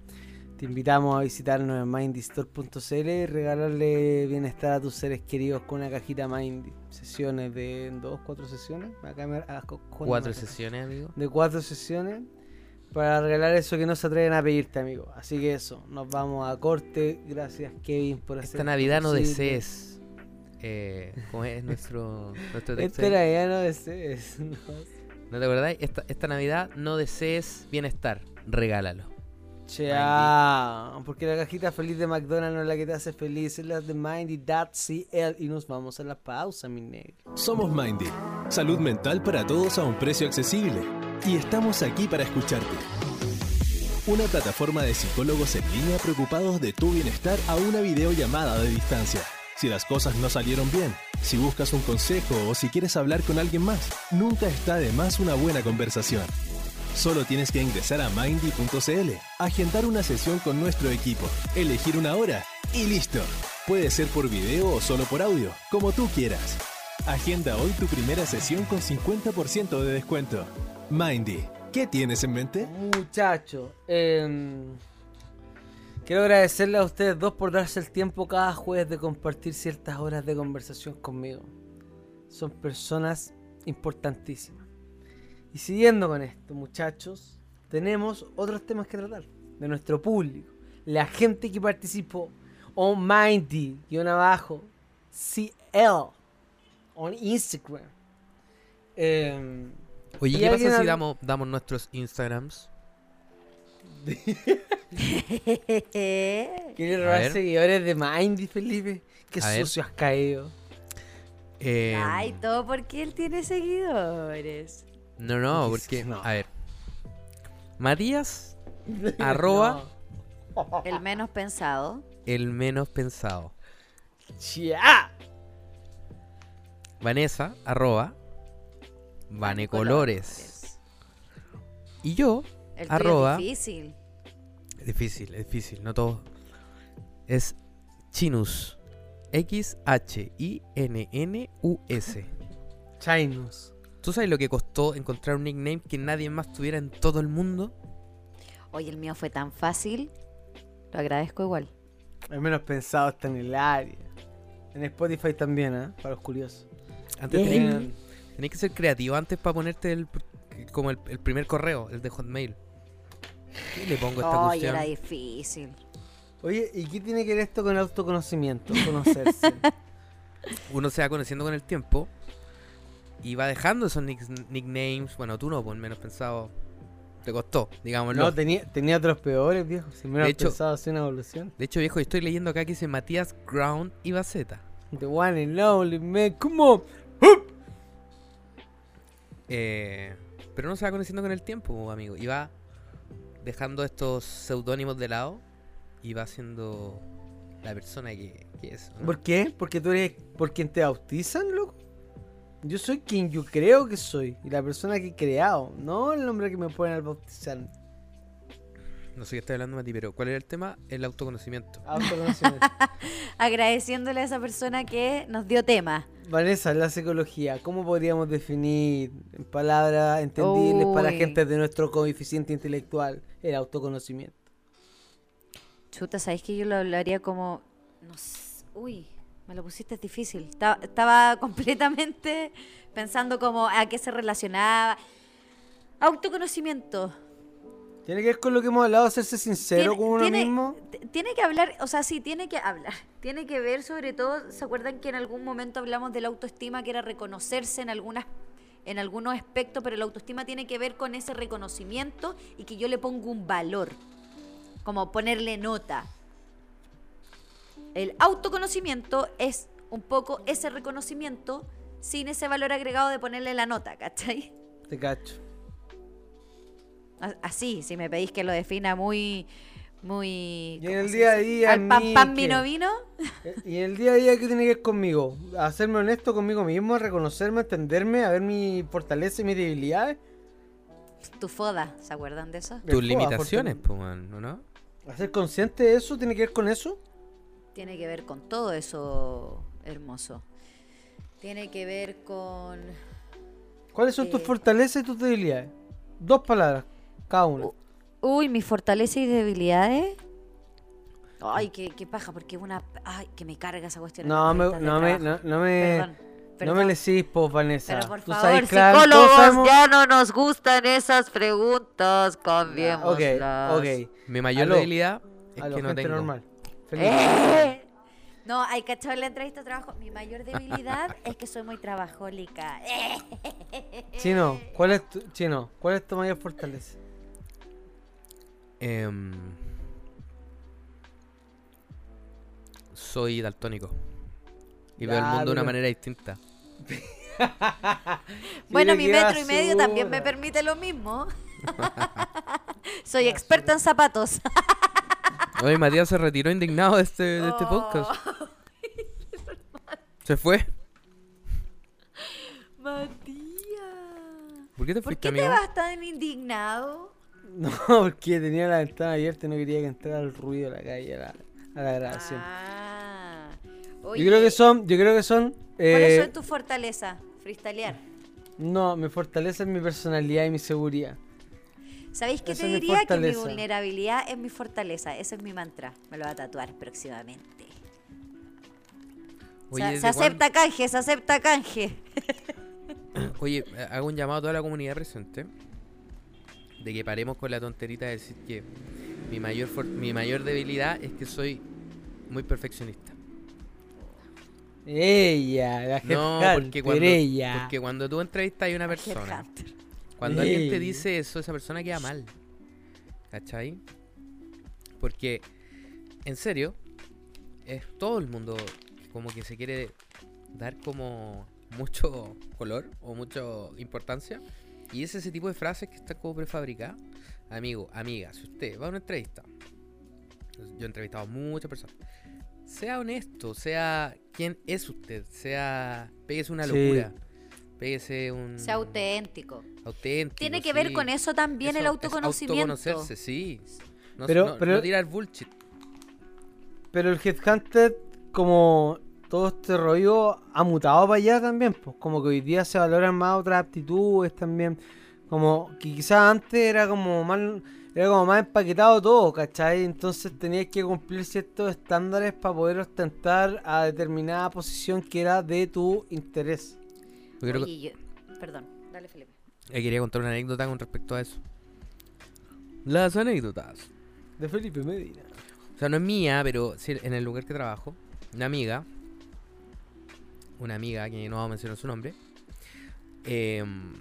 Te invitamos a visitarnos en mindystore.cl y regalarle bienestar a tus seres queridos con una cajita Mindy. Sesiones de dos, cuatro sesiones. Acá me- ah, co- con- Cuatro sesiones, amigo. De cuatro sesiones. Para regalar eso que no se atreven a pedirte, amigo. Así que eso, nos vamos a corte. Gracias, Kevin, por hacer Esta Navidad no desees. Eh, ¿Cómo es nuestro, nuestro texto? Esta? Navidad no desees. no. ¿No te acordáis? Esta, esta Navidad no desees bienestar. Regálalo. Chao. Porque la cajita feliz de McDonald's no es la que te hace feliz, es la de Mindy.cl. Y nos vamos a la pausa, mi negro. Somos Mindy, salud mental para todos a un precio accesible. Y estamos aquí para escucharte. Una plataforma de psicólogos en línea preocupados de tu bienestar a una videollamada de distancia. Si las cosas no salieron bien, si buscas un consejo o si quieres hablar con alguien más, nunca está de más una buena conversación. Solo tienes que ingresar a mindy.cl, agendar una sesión con nuestro equipo, elegir una hora y listo. Puede ser por video o solo por audio, como tú quieras. Agenda hoy tu primera sesión con 50% de descuento. Mindy, ¿qué tienes en mente? Muchachos, em, quiero agradecerle a ustedes dos por darse el tiempo cada jueves de compartir ciertas horas de conversación conmigo. Son personas importantísimas. Y siguiendo con esto, muchachos, tenemos otros temas que tratar de nuestro público, la gente que participó, o Mindy, guion abajo, CL, on Instagram. Em, Oye, ¿Y ¿qué pasa si damos, damos nuestros Instagrams? ¿Quieres A robar seguidores de Mindy, Felipe? Qué A ver. sucio has caído. Eh, Ay, todo porque él tiene seguidores. No, no, Porque porque. no. A ver. Matías, arroba, El menos pensado. el menos pensado. ¡Chia! Vanessa, arroba, Vanecolores. Y yo, El Arroba. es difícil. es difícil, es difícil, no todo. Es Chinus. X-H-I-N-N-U-S. Chinus. ¿Tú sabes lo que costó encontrar un nickname que nadie más tuviera en todo el mundo? Oye, el mío fue tan fácil. Lo agradezco igual. Al menos pensado está en el área. En Spotify también, ¿eh? Para los curiosos. Antes tenías, que ser creativo antes para ponerte el, como el, el primer correo, el de Hotmail. ¿Qué le pongo a esta Ay, cuestión? era difícil. Oye, ¿y qué tiene que ver esto con autoconocimiento? Conocerse. Uno se va conociendo con el tiempo y va dejando esos nick- nicknames. Bueno, tú no, por menos pensado. Te costó, digámoslo. no, tenía, tenía otros peores, viejo. Si me De hecho- pensado hacer una evolución. De hecho, viejo, estoy leyendo acá que dice Matías Ground y Baceta. The one and only, man. Come on. Eh, pero uno se va conociendo con el tiempo, amigo. Y va dejando estos seudónimos de lado y va siendo la persona que, que es. ¿no? ¿Por qué? Porque tú eres por quien te bautizan, loco. Yo soy quien yo creo que soy. Y la persona que he creado. No el nombre que me ponen al bautizar. No sé qué estoy hablando, Mati, pero ¿cuál era el tema? El autoconocimiento. Autoconocimiento. Agradeciéndole a esa persona que nos dio tema. Vanessa, la psicología, ¿cómo podríamos definir en palabras entendibles para gente de nuestro coeficiente intelectual el autoconocimiento? Chuta, ¿sabéis que yo lo hablaría como... No sé, uy, me lo pusiste difícil. Estaba, estaba completamente pensando como a qué se relacionaba. Autoconocimiento. ¿Tiene que ver con lo que hemos hablado, hacerse sincero Tiene- con uno tiene- mismo? Tiene que hablar, o sea, sí, tiene que hablar. Tiene que ver sobre todo, ¿se acuerdan que en algún momento hablamos de la autoestima que era reconocerse en algunas en algunos aspectos, pero la autoestima tiene que ver con ese reconocimiento y que yo le pongo un valor, como ponerle nota. El autoconocimiento es un poco ese reconocimiento sin ese valor agregado de ponerle la nota, ¿cachai? Te cacho. Así, si me pedís que lo defina muy, muy... Y en ¿cómo el día a día, Al pan, pan, vino, vino. Eh, ¿Y en el día a día qué tiene que ver conmigo? ¿Hacerme honesto conmigo mismo, reconocerme, entenderme, a ver mi fortaleza y mis debilidades? Tu foda, ¿se acuerdan de eso? Tus limitaciones, pues, man, ¿o ¿no? ¿Hacer consciente de eso tiene que ver con eso? Tiene que ver con todo eso hermoso. Tiene que ver con... ¿Cuáles son tus Eh. fortalezas y tus debilidades? Dos palabras, cada una. Uy, mis fortalezas y debilidades. Ay, qué, qué paja, porque una... Ay, que me carga esa cuestión. No me, no me, no, no me, Perdón, no perdón. me le decís, po, Vanessa. Pero por Tú favor, sabes, claro, psicólogos, sabemos- ya no nos gustan esas preguntas, Ok, cambiémoslas. ok. Mi mayor Aló. debilidad es A lo que no tengo. normal. Feliz. ¡Eh! No, hay que echar la entrevista de trabajo. Mi mayor debilidad es que soy muy trabajólica. ¡Eh! Chino, ¿cuál es tu, Chino, ¿cuál es tu mayor fortaleza? Em, soy daltónico. Y veo el mundo de una manera distinta. Bueno, mi metro y medio también me permite lo mismo. Soy experta en zapatos. Oye, Matías se retiró indignado de este, de este podcast. Se fue. Matías. ¿Por qué te ¿Por fuiste, qué te amigo? vas tan indignado? No, porque tenía la ventana abierta y no quería que entrara el ruido de la calle a la, a la grabación. Ah. yo creo que son, yo creo que son. ¿Cuáles eh, son tus fortalezas? Freestylear. No, mi fortaleza es mi personalidad y mi seguridad. ¿Sabéis qué te diría? Que mi vulnerabilidad es mi fortaleza. Ese es mi mantra. Me lo voy a tatuar próximamente. Oye, se, ¿desde se acepta canje, se acepta canje. Oye, eh, hago un llamado a toda la comunidad presente. De que paremos con la tonterita de decir que mi mayor, for- mi mayor debilidad es que soy muy perfeccionista. Ella, la. No, porque cuando, ella. porque cuando tú entrevistas a una persona, Cuando alguien te dice eso, esa persona queda mal. ¿Cachai? Porque, en serio, es todo el mundo como que se quiere dar como mucho color o mucha importancia. Y es ese tipo de frases que está como prefabricada. Amigo, amiga, si usted va a una entrevista, yo he entrevistado a muchas personas, sea honesto, sea quién es usted, sea, pégese una Sí. Pégese un... Sea auténtico. auténtico. Tiene que ver con eso también Eso el autoconocimiento. autoconocerse, sí. No, Pero- no- pero- no tirar bullshit. Pero el Headhunter, como todo este rollo, ha mutado para allá también. Pues como que hoy día se valoran más otras aptitudes también. Como que quizás antes era como más, era como más empaquetado todo, ¿cachai? Entonces tenías que cumplir ciertos estándares para poder ostentar a determinada posición que era de tu interés. Que- Oye, yo- Perdón, dale Felipe. eh, quería contar una anécdota con respecto a eso. Las anécdotas. De Felipe Medina. O sea, no es mía, pero sí en el lugar que trabajo, una amiga, una amiga que no vamos a mencionar su nombre, em,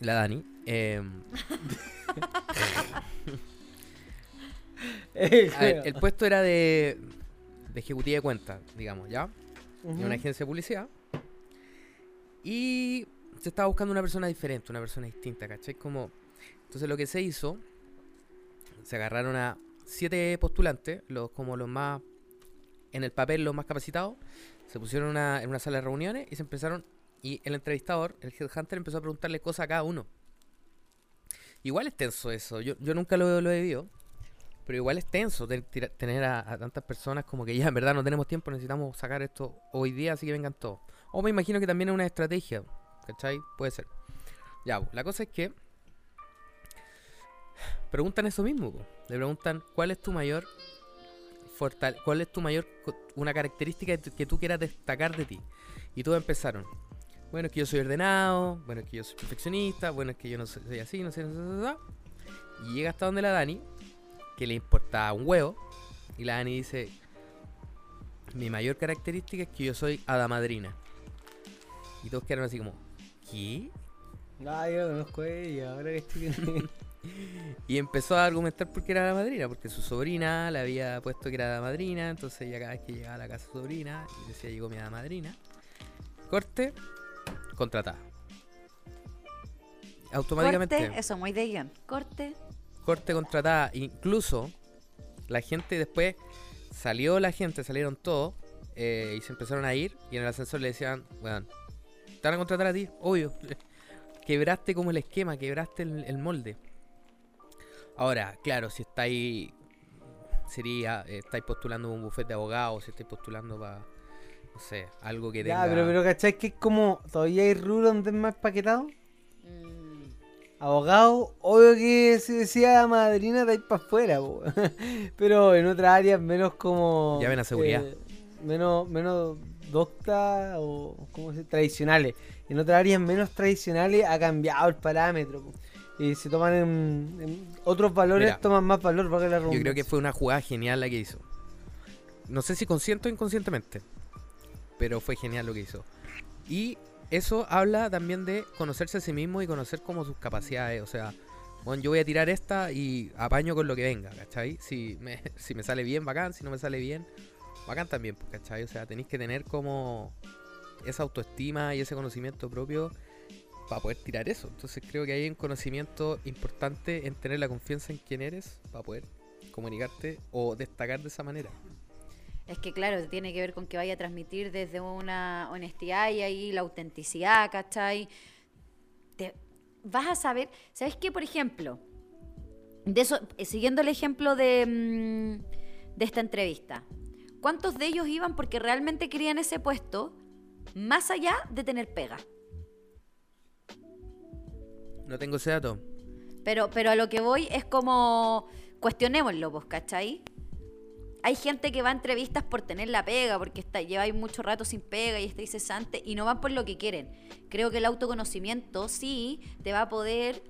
la Dani, em, a ver, el puesto era de, de ejecutiva de cuentas, digamos, ¿ya? Ujú. en una agencia de publicidad. Y se estaba buscando una persona diferente, una persona distinta, ¿cachai? Como, entonces lo que se hizo, se agarraron a siete postulantes, los como los más, en el papel los más capacitados, se pusieron una- en una sala de reuniones y se empezaron, y el entrevistador, el headhunter, empezó a preguntarle cosas a cada uno. Igual es tenso eso, yo, yo nunca lo, lo he vivido, pero igual es tenso tener a, a tantas personas como que ya en verdad no tenemos tiempo, necesitamos sacar esto hoy día, así que vengan todos. O me imagino que también es una estrategia, ¿cachai? Puede ser. Ya, la cosa es que preguntan eso mismo, le preguntan cuál es tu mayor fortal cuál es tu mayor una característica que tú- quieras destacar de ti. Y todos empezaron. Bueno, es que yo soy ordenado, bueno, es que yo soy perfeccionista, bueno, es que yo no soy, soy así, no sé, no sé. Y llega hasta donde la Dani, que le importa un huevo, y la Dani dice, mi mayor característica es que yo soy hada madrina. Y todos quedaron así como, ¿qué? Ah, yo la conozco a ella, ahora que estoy... Y empezó a argumentar por qué era la madrina, porque su sobrina le había puesto que era la madrina, entonces ella cada vez que llegaba a la casa de su sobrina y decía llegó mi madrina. Corte, contratada. Automáticamente. Corte, eso, muy de guion. Corte. corte contratada. Incluso la gente después salió la gente, salieron todos eh, y se empezaron a ir y en el ascensor le decían, bueno, te van a contratar a ti, obvio. Quebraste como el esquema, quebraste el, el molde. Ahora, claro, si estáis sería, estáis postulando un bufete de abogados, si estáis postulando para, no sé, algo que Ya, tenga... pero, pero ¿cachai? Que es como, todavía hay rubro donde es más empaquetado. Mm, Abogado, obvio que si decía madrina de ahí para afuera, pero en otras áreas menos como... Llamen a seguridad. eh, menos, menos docta o como se tradicionales. En otras áreas menos tradicionales ha cambiado el parámetro. Y se toman en, en otros valores, Mira, toman más valor para que la Yo creo que fue una jugada genial la que hizo. No sé si consciente o inconscientemente, pero fue genial lo que hizo. Y eso habla también de conocerse a sí mismo y conocer como sus capacidades. O sea, bueno, yo voy a tirar esta y apaño con lo que venga, ¿cachai? Si me, si me sale bien, bacán. Si no me sale bien, bacán también, pues, ¿cachai? O sea, tenéis que tener como esa autoestima y ese conocimiento propio para poder tirar eso. Entonces creo que hay un conocimiento importante en tener la confianza en quién eres para poder comunicarte o destacar de esa manera. Es que claro, tiene que ver con que vaya a transmitir desde una honestidad y ahí la autenticidad, ¿cachai? Te, vas a saber, ¿sabes qué? Por ejemplo, de eso, eh, siguiendo el ejemplo de, mm, de esta entrevista, ¿cuántos de ellos iban porque realmente querían ese puesto más allá de tener pega? No tengo ese dato. Pero, pero a lo que voy es como, cuestionémoslo, vos, ¿cachai? Hay gente que va a entrevistas por tener la pega, porque está, lleva ahí mucho rato sin pega y está incesante, y no van por lo que quieren. Creo que el autoconocimiento sí te va a poder,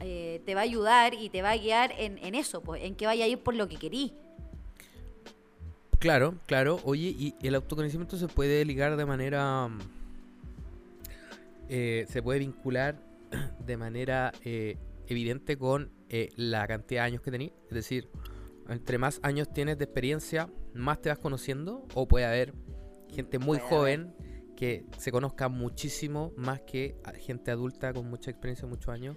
eh, te va a ayudar y te va a guiar en, en eso, pues, en que vaya a ir por lo que querís. Claro, claro. Oye, y el autoconocimiento se puede ligar de manera... mm, eh, se puede vincular de manera eh, evidente con eh, la cantidad de años que tenés. Es decir, entre más años tienes de experiencia, más te vas conociendo. O puede haber gente muy Puede joven que se conozca muchísimo más que gente adulta con mucha experiencia, muchos años.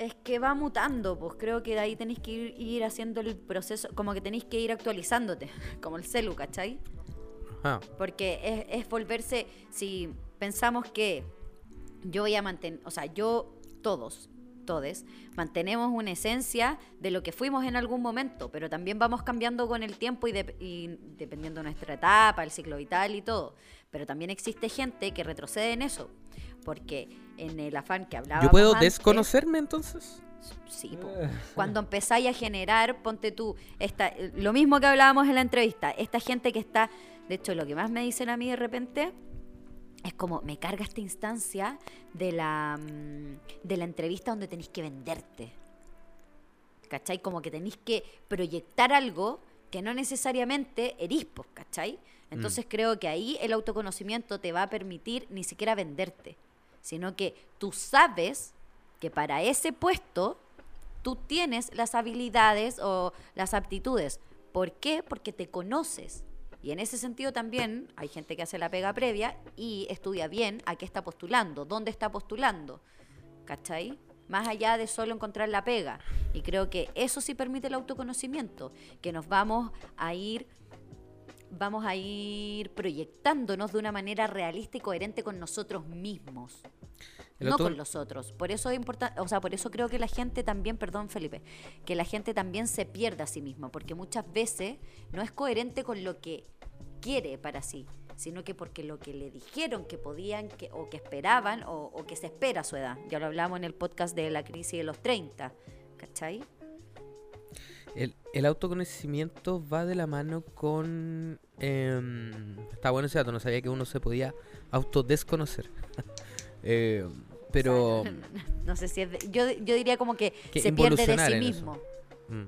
Es que va mutando, pues creo que de ahí tenéis que ir, ir haciendo el proceso, como que tenéis que ir actualizándote, como el celu, ¿cachai? Ah, Porque es, es volverse, si pensamos que yo voy a mantener, o sea, yo, todos, todes, mantenemos una esencia de lo que fuimos en algún momento, pero también vamos cambiando con el tiempo y, de- y dependiendo de nuestra etapa, el ciclo vital y todo. Pero también existe gente que retrocede en eso, porque en el afán que hablábamos ¿Yo puedo antes- desconocerme entonces? Sí, po. cuando empezáis a generar, ponte tú, esta, lo mismo que hablábamos en la entrevista, esta gente que está, de hecho, lo que más me dicen a mí de repente es como, me carga esta instancia de la, mm, de la entrevista donde tenéis que venderte. ¿Cachai? Como que tenéis que proyectar algo que no necesariamente erís, ¿cachai? Entonces creo que ahí el autoconocimiento te va a permitir ni siquiera venderte, sino que tú sabes que para ese puesto tú tienes las habilidades o las aptitudes. ¿Por qué? Porque te conoces. Y en ese sentido también hay gente que hace la pega previa y estudia bien a qué está postulando, dónde está postulando. ¿Cachai? Más allá de solo encontrar la pega. Y creo que eso sí permite el autoconocimiento, que nos vamos a ir vamos a ir proyectándonos de una manera realista y coherente con nosotros mismos. El no con los otros. Por eso es importante, o sea, por eso creo que la gente también, perdón Felipe, que la gente también se pierde a sí misma, porque muchas veces no es coherente con lo que quiere para sí, sino que porque lo que le dijeron que podían que, o que esperaban o, o que se espera a su edad. Ya lo hablamos en el podcast de la crisis de los 30, ¿cachai? El, autoconocimiento va de la mano con... em, está bueno ese dato, no sabía que uno se podía autodesconocer. Eh, pero... No sé si es de- yo, yo diría como que, Que se pierde de sí mismo. Mm.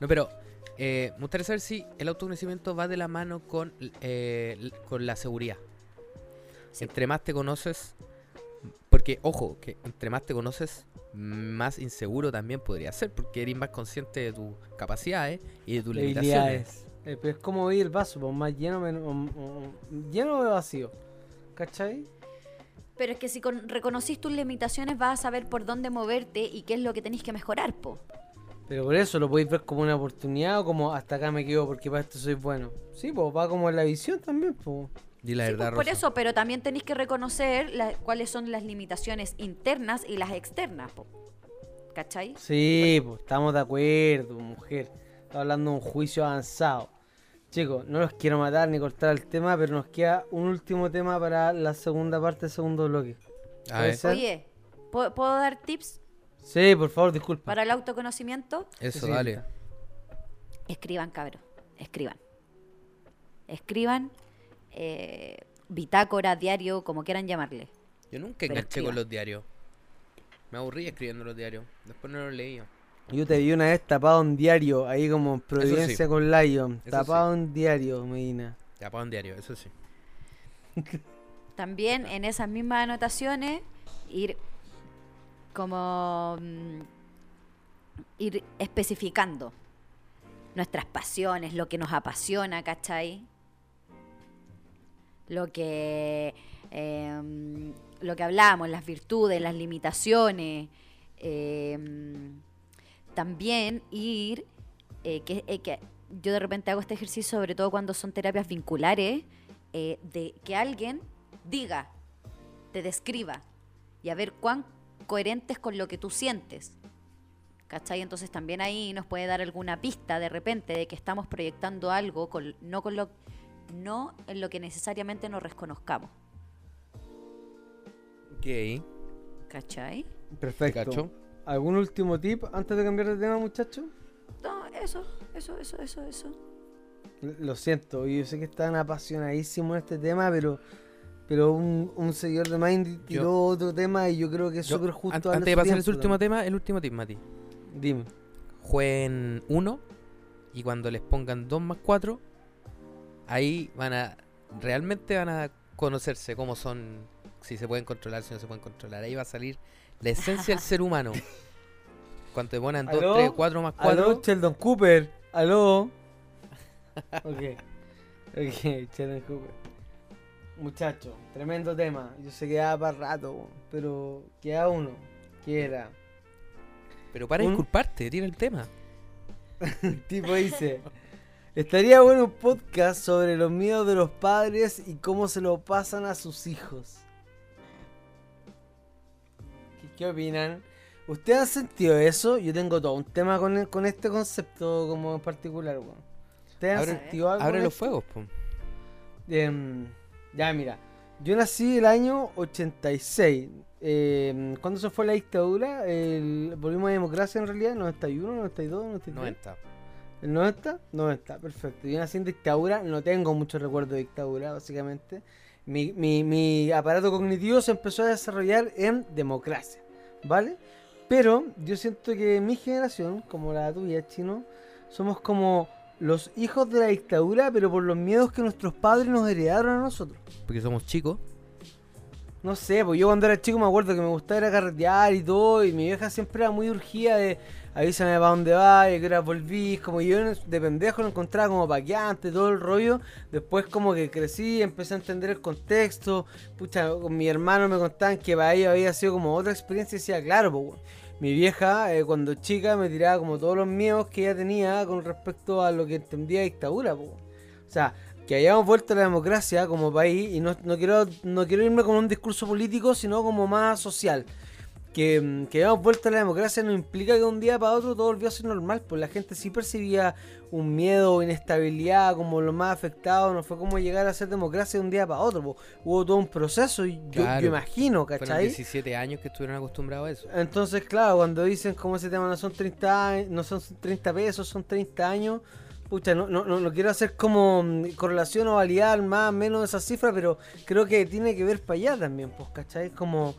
No, pero eh, me gustaría saber si el autoconocimiento va de la mano con, eh, con la seguridad. Sí. Entre más te conoces, porque ojo, que entre más te conoces, más inseguro también podría ser, porque eres más consciente de tus capacidades y de tus limitaciones. Eh, pero es como ver el vaso, pues más lleno, o- o- lleno de vacío. ¿Cachai? Pero es que si con- reconocís tus limitaciones vas a saber por dónde moverte y qué es lo que tenéis que mejorar, po. Pero por eso lo podéis ver como una oportunidad o como hasta acá me quedo porque para esto soy bueno. Sí, pues va como en la visión también, pues. Di la Sí, verdad, pues, por Rosa. eso, pero también tenéis que reconocer la- cuáles son las limitaciones internas y las externas, po. ¿Cachai? Sí, pues estamos de acuerdo, mujer. Está hablando de un juicio avanzado. Chicos, no los quiero matar ni cortar el tema, pero nos queda un último tema para la segunda parte del segundo bloque. A puede ver, ser. Oye, ¿puedo, puedo dar tips Sí, por favor, disculpa. para el autoconocimiento? eso, sí. dale. Escriban, cabros. Escriban. Escriban. Eh, bitácora, diario, como quieran llamarle. Yo nunca enganché con los diarios. Me aburrí escribiendo los diarios. Después no los leía. Yo te vi una vez tapado en diario, ahí como en Providencia sí. con Lion. Eso Tapado en diario, Medina. Ya para un diario, eso sí. También en esas mismas anotaciones ir como mm, ir especificando nuestras pasiones, lo que nos apasiona, ¿cachai? Lo que em, lo que hablamos, las virtudes, las limitaciones. em, también ir eh, que, eh, que yo de repente hago este ejercicio, sobre todo cuando son terapias vinculares, eh, de que alguien diga, te describa y a ver cuán coherente es con lo que tú sientes. ¿Cachai? Entonces también ahí nos puede dar alguna pista de repente de que estamos proyectando algo con, no, con lo, no en lo que necesariamente nos reconozcamos. Ok. ¿Cachai? Perfecto. cacho? ¿Algún último tip antes de cambiar de tema, muchachos? No, eso, eso, eso, eso, eso. Lo siento, yo sé que están apasionadísimos en este tema, pero pero un, un seguidor de Mind tiró Yo- otro tema y yo creo que es súper justo. an- antes de pasar ese tiempo último también. tema, el último tip, Mati. Dime. Jueguen uno y cuando les pongan 2 más 4, ahí van a. Realmente van a conocerse cómo son, si se pueden controlar, si no se pueden controlar. Ahí va a salir la esencia del ser humano. Cuando te ponen 2, ¿Aló? 3, 4 más 4. Aló, Sheldon Cooper. Aló. ok. Ok, Sheldon Cooper. muchacho, tremendo tema. Yo se quedaba para rato, pero queda uno, que era. Pero para Un- disculparte, tira el tema. El tipo dice, estaría bueno un podcast sobre los miedos de los padres y cómo se lo pasan a sus hijos. ¿Qué, qué opinan? ¿Ustedes han sentido eso? Yo tengo todo un tema con, el- con este concepto como en particular, weón. ¿Ustedes han sentido algo? Abre los fuegos, po. Em, ya, mira. Yo nací el año 86. Em, ¿Cuándo se fue la dictadura? El, volvimos a democracia en realidad, 91, 92, 93. 90. ¿El 90? 90, perfecto. Yo nací en dictadura, no tengo mucho recuerdo de dictadura, básicamente. Mi, mi- mi aparato cognitivo se empezó a desarrollar en democracia, ¿vale? Pero yo siento que mi generación, como la tuya, chino, somos como los hijos de la dictadura, pero por los miedos que nuestros padres nos heredaron a nosotros. Porque somos chicos. No sé, pues yo cuando era chico me acuerdo que me gustaba ir a carretear y todo, y mi vieja siempre era muy urgida de avísame para dónde vas, y que hora volvís, como yo de pendejo lo encontraba como paqueante, todo el rollo, después como que crecí, empecé a entender el contexto, pucha, con mi hermano me contaban que para ellos había sido como otra experiencia y decía, claro, pues mi vieja eh, cuando chica me tiraba como todos los miedos que ella tenía con respecto a lo que entendía dictadura, pues. O sea, que hayamos vuelto a la democracia como país, y no, no quiero, no quiero irme con un discurso político, sino como más social. Que, mm, que hayamos vuelto a la democracia no implica que de un día para otro todo volvió a ser normal, pues la gente sí percibía un miedo o inestabilidad como lo más afectado, no fue como llegar a ser democracia de un día para otro, pues. hubo todo un proceso y yo, Claro. yo imagino, Fueron ¿cachai? 17 años que estuvieron acostumbrados a eso. Entonces, claro, cuando dicen como ese tema no son 30, a- no son 30 pesos, son 30 años, pucha, no, no, no, no quiero hacer como mm, correlación o validar más o menos esa cifra, pero creo que tiene que ver para allá también, pues, ¿cachai? Como,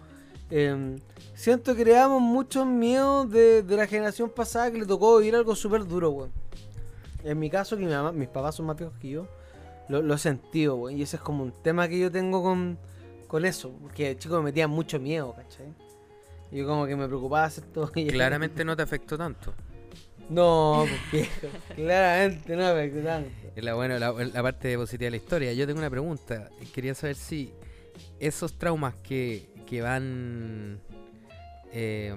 em, siento que creamos muchos miedos de, de la generación pasada que le tocó vivir algo súper duro, weón. En mi caso, que mi mamá, mis papás son más viejos que yo, lo, lo he sentido, weón, y ese es como un tema que yo tengo con, con eso, porque de chico me metía mucho miedo, ¿cachai? Y yo como que me preocupaba hacer todo. y- Claramente no te afectó tanto. No, viejo. Claramente no, pero tanto. Es la, bueno, la, la parte positiva de la historia. Yo tengo una pregunta. Quería saber si esos traumas que, que van eh,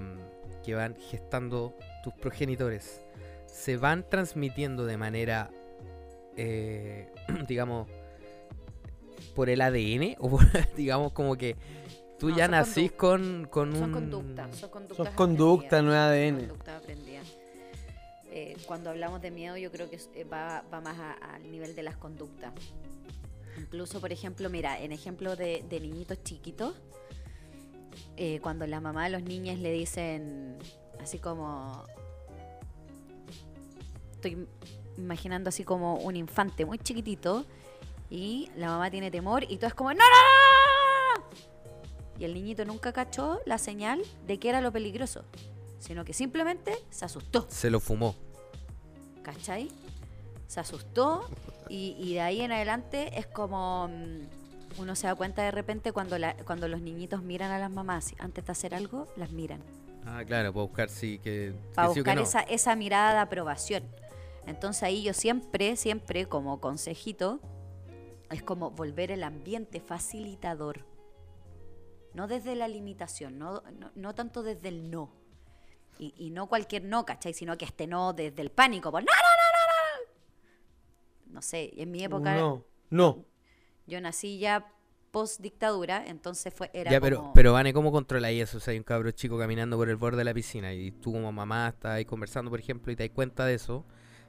que van gestando tus progenitores se van transmitiendo de manera, eh, digamos, por el ADN o por, digamos como que tú No, ya nacís con, con Son un conductas, son conductas. Son no son ADN. conductas aprendidas. Eh, cuando hablamos de miedo, yo creo que eh, va, va más a- al nivel de las conductas. Incluso, por ejemplo, mira, en ejemplo de, de niñitos chiquitos, eh, cuando la mamá de los niños le dicen así como. Estoy imaginando así como un infante muy chiquitito y la mamá tiene temor y todo es como ¡No, no, no! Y el niñito nunca cachó la señal de que era lo peligroso, sino que simplemente se asustó. se lo fumó. ¿cachai? Se asustó y, y de ahí en adelante es como mm, uno se da cuenta de repente cuando, la- cuando los niñitos miran a las mamás antes de hacer algo, las miran. Ah, claro, para buscar si que, Para que sí o que buscar no. esa, esa mirada de aprobación. Entonces ahí yo siempre, siempre como consejito, es como volver el ambiente facilitador. No desde la limitación, no, no, no tanto desde el no. Y, y no cualquier no, ¿cachai? Sino que este no desde el pánico. Por, no, no, no, no, no. No sé, en mi época No, no. Yo nací ya post dictadura, entonces fue era ya, pero, como- pero Vane, ¿cómo controláis eso? O sea, hay un cabro chico caminando por el borde de la piscina y tú como mamá estás ahí conversando, por ejemplo, y te das cuenta de eso.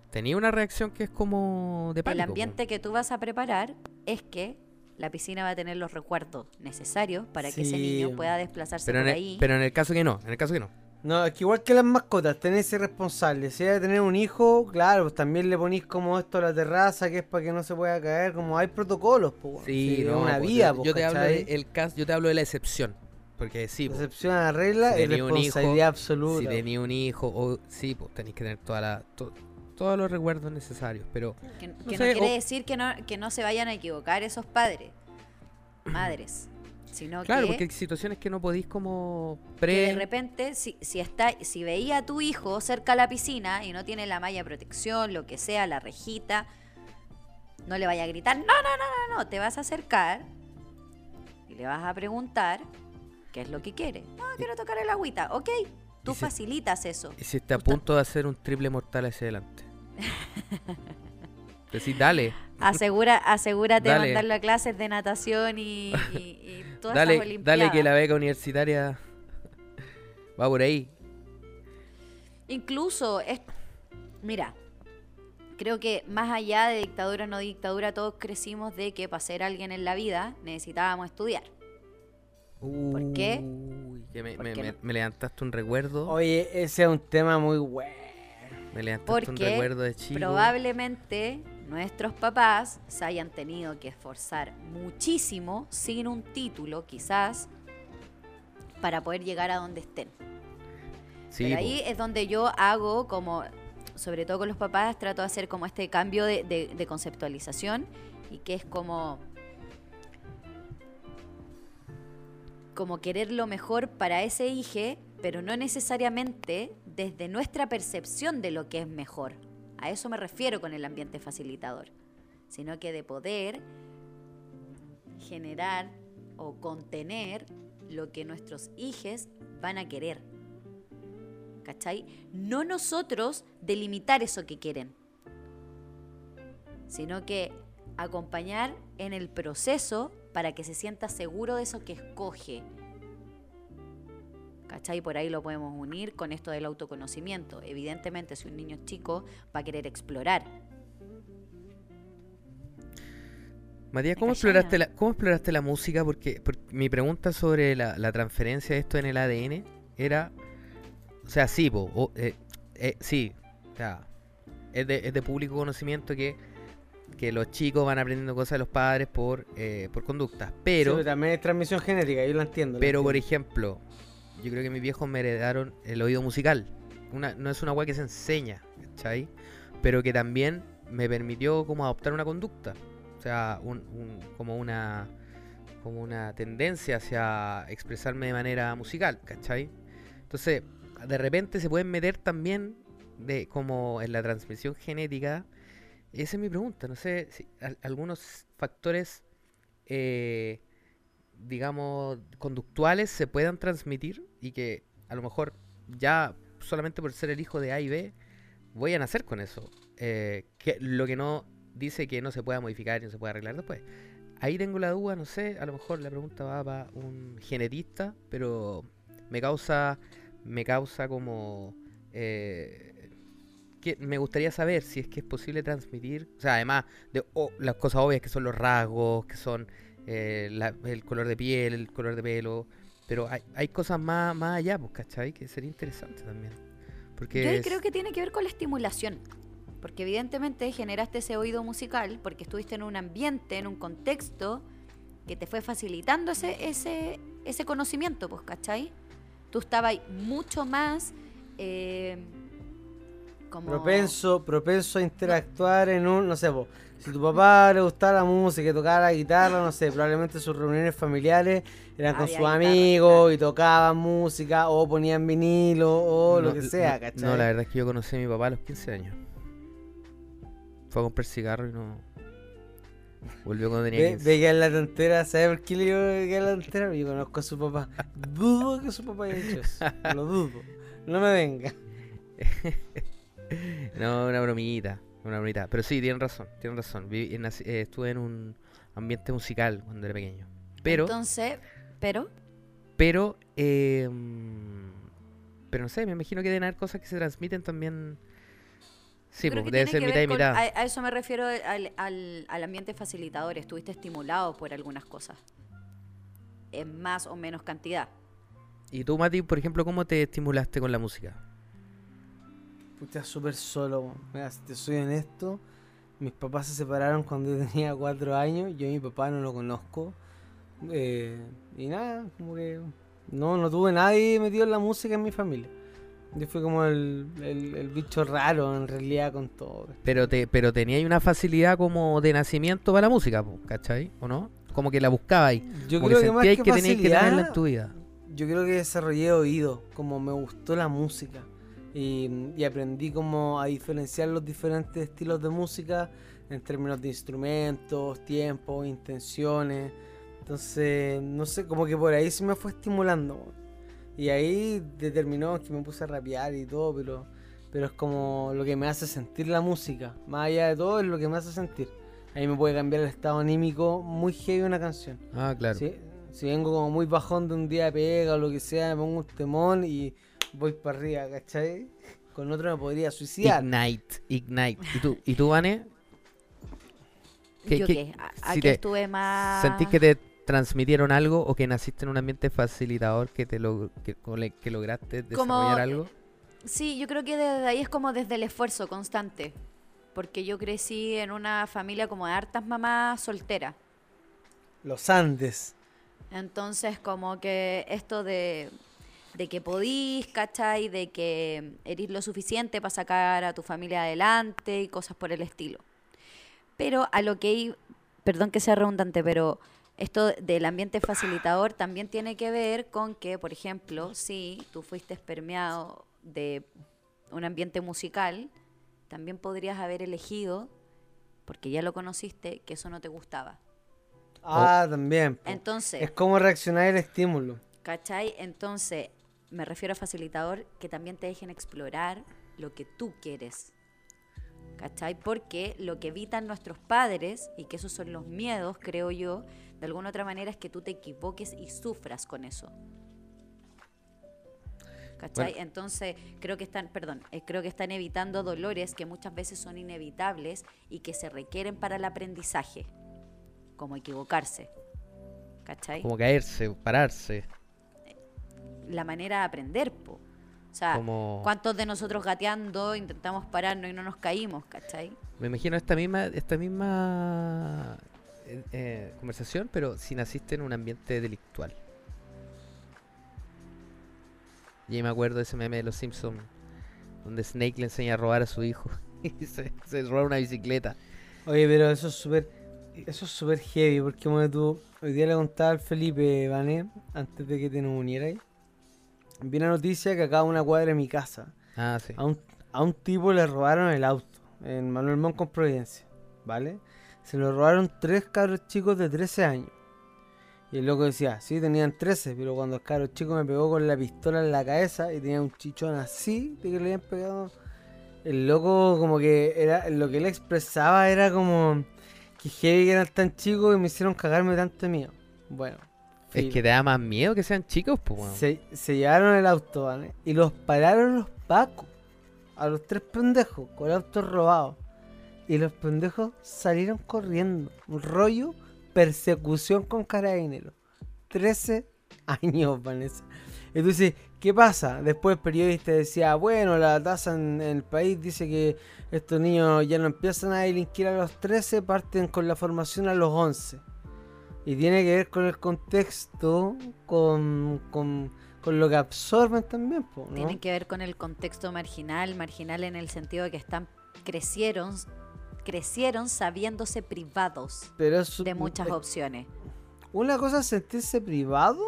Tenía una reacción que es como de pánico. el ambiente que tú vas a preparar es que la piscina va a tener los recuerdos necesarios para que ese niño pueda desplazarse pero, por en el, ahí. pero en el caso que no, en el caso que no. No, es que igual que las mascotas, tenés ese responsable. Si hay que tener un hijo, claro, pues también le ponís como esto a la terraza, que es para que no se pueda caer, como hay protocolos, pues. Sí, es no, una pues, vida, yo, pues, yo te hablo de el caso, yo te hablo de la excepción. Porque sí, pues, Excepción a la regla si es tenía un hijo, responsabilidad absoluta. si tenía un hijo, o sí, pues tenéis que tener toda la, to- todos los recuerdos necesarios. Pero que, que no no, sé, quiere o- decir que no, que no se vayan a equivocar esos padres, madres, sino claro, que, porque hay situaciones que no podéis como que pre... de repente si, si está si veía a tu hijo cerca a la piscina y no tiene la malla de protección, lo que sea, la rejita, no le vaya a gritar, no, no, no, no, no, te vas a acercar le vas a preguntar qué es lo que quiere. No, quiero tocar el agüita. Ok, tú Y si- facilitas eso. Y si está a punto de hacer un triple mortal hacia adelante. Decís, dale, Asegura, asegúrate Dale. de mandarlo a clases de natación y, y- y todas esas dale, olimpiadas. dale que la beca universitaria va por ahí. Incluso, es, mira, creo que más allá de dictadura o no dictadura, todos crecimos de que para ser alguien en la vida necesitábamos estudiar. ¿Por qué? Uy, que me, me- Porque me- no- me levantaste un recuerdo. Oye, ese es un tema muy bueno. Me levantaste un recuerdo de chico. Probablemente nuestros papás se hayan tenido que esforzar muchísimo sin un título, quizás, para poder llegar a donde estén. Sí, Pero ahí es donde yo hago como, sobre todo con los papás, trato de hacer como este cambio de, de- de conceptualización y que es como como querer lo mejor para ese hijo, pero no necesariamente desde nuestra percepción de lo que es mejor. A eso me refiero con el ambiente facilitador, sino que de poder generar o contener lo que nuestros hijos van a querer. ¿Cachai? No nosotros delimitar eso que quieren, sino que acompañar en el proceso para que se sienta seguro de eso que escoge. ¿Cachai? Por ahí lo podemos unir con esto del autoconocimiento. Evidentemente, si un niño es chico, va a querer explorar. Matías, ¿cómo ¿Me cachai, exploraste, la, ¿cómo exploraste la música? Porque, porque mi pregunta sobre la, la transferencia de esto en el ADN era. O sea, sí, po, o- eh, eh, sí. O sea, es de, es de público conocimiento que, que los chicos van aprendiendo cosas de los padres por, eh, por conductas. Pero, Sí, también es transmisión genética, yo lo entiendo. lo pero por ejemplo, yo creo que mis viejos me heredaron el oído musical. Una, no es una weá que se enseña, ¿cachai? Pero que también me permitió como adoptar una conducta. O sea, un, como una como una tendencia hacia expresarme de manera musical, ¿cachai? Entonces, de repente se pueden meter también de como en la transmisión genética. Esa es mi pregunta, no sé si al- algunos factores eh, digamos, conductuales se puedan transmitir y que a lo mejor ya solamente por ser el hijo de A y B voy a nacer con eso. Eh, que lo que no dice que no se pueda modificar y no se pueda arreglar después. Ahí tengo la duda, no sé, a lo mejor la pregunta va para un genetista, pero me causa, me causa como... eh, que me gustaría saber si es que es posible transmitir, o sea, además de las cosas obvias que son los rasgos, que son eh, la- el color de piel, el color de pelo, pero hay, hay cosas más, más allá, pues, ¿cachai? Que sería interesante también. Porque Yo es- creo que tiene que ver con la estimulación. Porque evidentemente generaste ese oído musical porque estuviste en un ambiente, en un contexto que te fue facilitando ese, ese, ese conocimiento, pues, ¿cachai? Tú estabas ahí mucho más eh, como... Propenso, propenso a interactuar en un, no sé, si tu papá le gustaba la música y tocaba la guitarra, no sé, probablemente sus reuniones familiares eran con sus amigos y tocaban música o ponían vinilo o lo que sea, no- ¿cachai? No, la verdad es que yo conocí a mi papá a los 15 años. Fue a comprar cigarro y no... Volvió cuando tenía Ve, 15. ve que en la tontera, ¿sabes por qué le digo que en la tontera? Yo conozco a su papá. Dudo que su papá haya hecho eso. Lo dudo. No me venga. No, una bromita, una bromita. Pero sí, tienen razón, tienen razón. Viví- en nací- eh, estuve en un ambiente musical cuando era pequeño. Pero, Entonces, pero... pero, eh, pero no sé, me imagino que deben haber cosas que se transmiten también. Sí, pues, debe ser mitad y mitad. A, a eso me refiero al, al- al ambiente facilitador. Estuviste estimulado por algunas cosas. En más o menos cantidad. Y tú, Mati, por ejemplo, ¿cómo te estimulaste con la música? Puta, súper solo. Mira, si te soy honesto, mis papás se separaron cuando yo tenía cuatro años. Yo a mi papá no lo conozco. Eh, y nada, como que no, no tuve nadie metido en la música en mi familia. Yo fui como el, el, el bicho raro en realidad con todo. Pero te, pero tenía una facilidad como de nacimiento para la música, ¿cachai? ¿O no? Como que la buscaba ahí. Yo como creo que que más que, que, tenías que tenerla facilidad, en tu vida. yo creo que desarrollé oído, como me gustó la música y, y aprendí como a diferenciar los diferentes estilos de música en términos de instrumentos, tiempos, intenciones. Entonces, no sé, como que por ahí se me fue estimulando. Y ahí determinó que me puse a rapear y todo, pero, pero es como lo que me hace sentir la música. Más allá de todo, es lo que me hace sentir. Ahí me puede cambiar el estado anímico muy heavy una canción. Ah, claro. Si, si vengo como muy bajón de un día de pega o lo que sea, me pongo un temón y voy para arriba, ¿cachai? Con otro me podría suicidar. Ignite, Ignite. ¿Y tú, ¿y tú Vane? ¿Qué- ¿Yo qué- qué? ¿A, qué estuve más...? ¿Sentís que te transmitieron algo o que naciste en un ambiente facilitador que te lo, que, lograste Como- desarrollar algo? Sí, yo creo que desde ahí es como desde el esfuerzo constante. Porque yo crecí en una familia como de hartas mamás solteras. Los Andes. Entonces, como que esto de, de que podís, ¿cachai? De que erís lo suficiente para sacar a tu familia adelante y cosas por el estilo. Pero a lo que... Perdón que sea redundante, pero esto del ambiente facilitador también tiene que ver con que, por ejemplo, si tú fuiste espermeado de un ambiente musical, también podrías haber elegido, porque ya lo conociste, que eso no te gustaba. Ah, también. Entonces... Es como reaccionar al estímulo. ¿Cachai? Entonces, me refiero a facilitador que también te dejen explorar lo que tú quieres. ¿Cachai? Porque lo que evitan nuestros padres, y que esos son los miedos, creo yo, de alguna otra manera es que tú te equivoques y sufras con eso. ¿Cachai? Bueno. Entonces, creo que están, perdón, eh, creo que están evitando dolores que muchas veces son inevitables y que se requieren para el aprendizaje, como equivocarse. ¿Cachai? Como caerse, pararse. La manera de aprender, po. O sea, Como- ¿cuántos de nosotros gateando intentamos pararnos y no nos caímos, cachai? Me imagino esta misma, esta misma eh, eh, conversación, pero si naciste en un ambiente delictual. Y ahí me acuerdo de ese meme de los Simpsons, donde Snake le enseña a robar a su hijo y se, se roba una bicicleta. Oye, pero eso es súper eso es súper heavy porque como tú hoy día le contaba al Felipe Vané antes de que te nos unieras vi una noticia que acá a una cuadra de mi casa Ah, sí. a un, a un tipo le robaron el auto en Manuel Montt con Providencia, ¿vale? Se lo robaron tres cabros chicos de 13 años. Y el loco decía, sí, tenían 13, pero cuando el cabro chico me pegó con la pistola en la cabeza y tenía un chichón así de que le habían pegado, el loco como que era lo que él expresaba era como que heavy que eran tan chicos y me hicieron cagarme tanto miedo. Bueno, Es que te da más miedo que sean chicos, pues, weón. Se, se llevaron el auto, ¿vale? Y los pararon los pacos. A los tres pendejos, con el auto robado. Y los pendejos salieron corriendo. Un rollo, persecución con carabineros. 13 años, Vanessa. Y tú dices, ¿qué pasa? Después el periodista decía, bueno, la tasa en, en el país dice que estos niños ya no empiezan a delinquir a los 13, parten con la formación a los 11. Y tiene que ver con el contexto, con, con, con lo que absorben también, ¿no? Tienen que ver con el contexto marginal, marginal en el sentido de que están crecieron, crecieron sabiéndose privados Pero es de muchas es- opciones. Una cosa es sentirse privado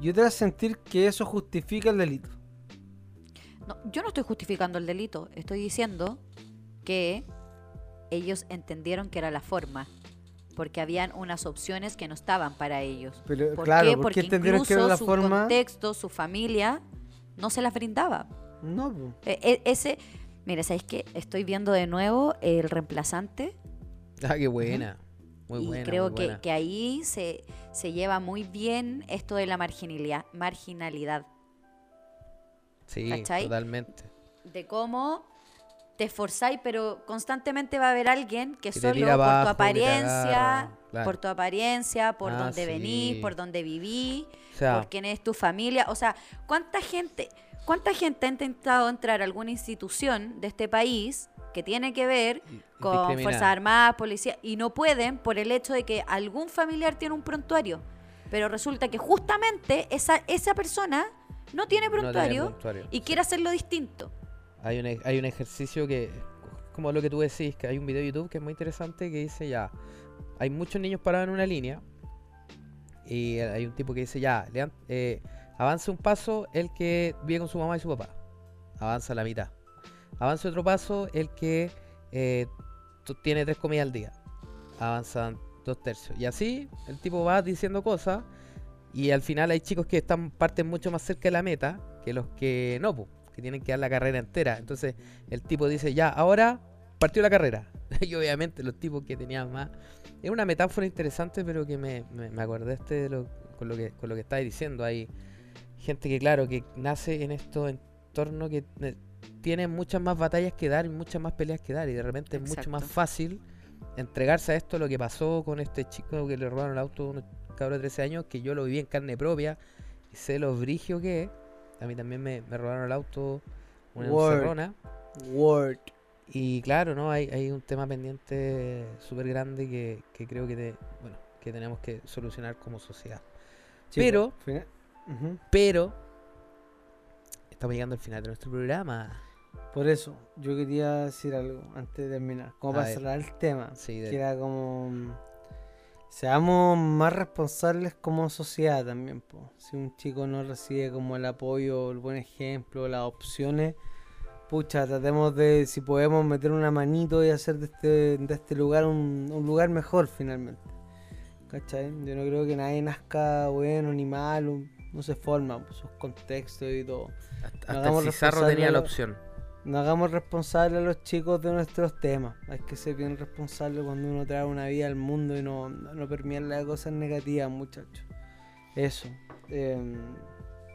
y otra es sentir que eso justifica el delito. No, yo no estoy justificando el delito, estoy diciendo que ellos entendieron que era la forma, porque habían unas opciones que no estaban para ellos. Pero ¿Por claro, qué? ¿por Porque qué entendieron que era incluso la su forma? contexto, su familia, no se las brindaba. No. E- e- ese, mira, ¿sabéis qué? Estoy viendo de nuevo el reemplazante Ah, qué buena. Muy y buena. creo muy que, buena. que ahí se, se lleva muy bien esto de la marginalidad, marginalidad, Sí, ¿cachai? totalmente. de cómo te esforzáis, pero constantemente va a haber alguien que solo por abajo, tu apariencia, claro. por tu apariencia, por Ah, donde venís, sí. por donde viví, O sea, por quién es tu familia, o sea, ¿cuánta gente, cuánta gente ha intentado entrar a alguna institución de este país que tiene que ver con. Fuerzas Armadas, Policía, y no pueden por el hecho de que algún familiar tiene un prontuario? Pero resulta que justamente esa, esa persona no tiene No tiene prontuario, y quiere hacerlo distinto. Hay un, e- hay un ejercicio que, como lo que tú decís, que hay un video de YouTube que es muy interesante que dice ya, hay muchos niños parados en una línea y hay un tipo que dice ya, lean- eh, avanza un paso el que vive con su mamá y su papá, avanza la mitad. Avanza otro paso el que eh, tiene tres comidas al día, avanzan dos tercios. Y así el tipo va diciendo cosas y al final hay chicos que están parten mucho más cerca de la meta que los que no, tienen que dar la carrera entera. Entonces el tipo dice, ya, ahora partió la carrera. y obviamente los tipos que tenían más... Es una metáfora interesante, pero que me, me, me acordé este de lo, con, lo que, con lo que estáis diciendo. Hay gente que, claro, que nace en estos entornos que eh, tiene muchas más batallas que dar y muchas más peleas que dar. Y de repente es mucho más fácil entregarse a esto, lo que pasó con este chico que le robaron el auto a un cabro de 13 años, que yo lo viví en carne propia y sé lo brigio que es. A mí también me, me robaron el auto una Word. encerrona. Word. Y claro, ¿no? Hay, hay un tema pendiente súper grande que, que creo que, te- bueno, que tenemos que solucionar como sociedad. Pero-. Pero estamos llegando al final de nuestro programa. Por eso, yo quería decir algo antes de terminar. Como A para ver. cerrar el tema. Sí, de- Que era como. Seamos más responsables como sociedad también. po. Si un chico no recibe como el apoyo, el buen ejemplo, las opciones, pucha, tratemos de, si podemos, meter una manito y hacer de este, de este lugar un, un lugar mejor finalmente. ¿Cachai? Yo no creo que nadie nazca bueno ni malo, no se forma, por sus contextos y todo. hasta hasta el Cizarro tenía la opción. No hagamos responsables a los chicos de nuestros temas. Hay que ser bien responsable cuando uno trae una vida al mundo y no, no, a cosas negativas, muchachos. Eso. Em,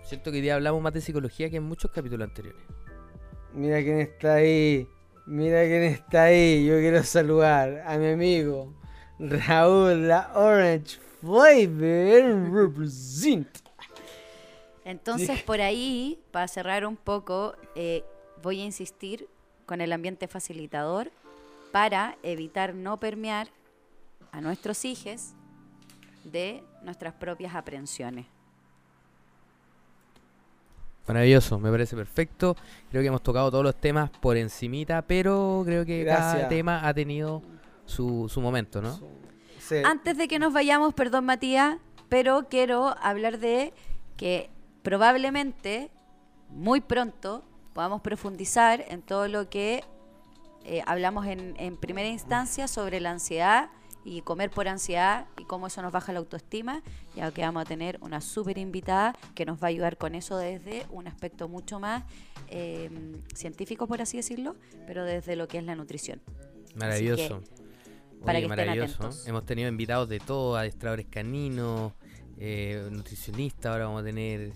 Siento que hoy día hablamos más de psicología que en muchos capítulos anteriores. mira quién está ahí. Mira quién está ahí. Yo quiero saludar a mi amigo Raúl, la Orange Flavor Represent. Entonces, por ahí, para cerrar un poco, eh, voy a insistir con el ambiente facilitador para evitar no permear a nuestros hijos de nuestras propias aprensiones. Maravilloso, me parece perfecto. Creo que hemos tocado todos los temas por encimita, pero creo que cada Gracias. tema ha tenido su, su momento, ¿no? Sí. Antes de que nos vayamos, perdón Matías, pero quiero hablar de que probablemente muy pronto podamos profundizar en todo lo que eh, hablamos en, en primera instancia sobre la ansiedad y comer por ansiedad y cómo eso nos baja la autoestima, ya que vamos a tener una súper invitada que nos va a ayudar con eso desde un aspecto mucho más eh, científico, por así decirlo, pero desde lo que es la nutrición. Maravilloso. para Oye, que estén atentos. Hemos tenido invitados de todo, adestradores caninos, eh, nutricionistas, ahora vamos a tener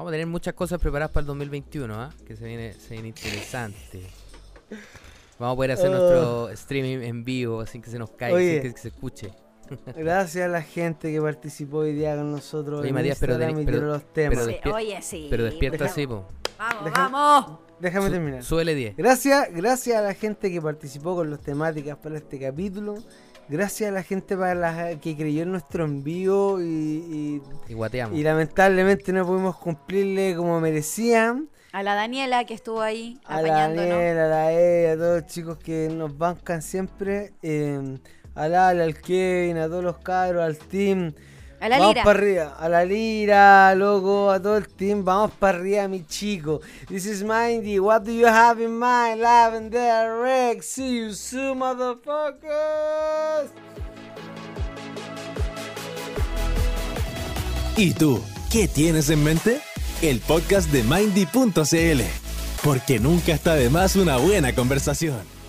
vamos a tener muchas cosas preparadas para el 2021, ¿ah? que se viene, se viene interesante. Vamos a poder hacer Oh. nuestro streaming en vivo sin que se nos caiga, Oye. sin que se escuche. Gracias a la gente que participó hoy día con nosotros Oye, Matías, pero pero- los temas. pero Sí, despier- oye, sí. Pero despierta así, po. Vamos, Deja- vamos. Déjame Su- terminar. Súbele 10. Gracias, gracias a la gente que participó con las temáticas para este capítulo. Gracias a la gente para la, que creyó en nuestro envío y, y- Y guateamos. y lamentablemente no pudimos cumplirle como merecían. A la Daniela que estuvo ahí A la apañándonos. Daniel, a la E, a todos los chicos que nos bancan siempre. eh, al Ale, al Kevin, a todos los cabros, al team. A la vamos Lira. para arriba, a la Lira, loco, a todo el team, vamos para arriba, mi chico. This is Mindy, what do you have in mind? Lavender Rex, see you soon, motherfuckers. ¿Y tú? ¿Qué tienes en mente? El podcast de Mindy.cl. Porque nunca está de más una buena conversación.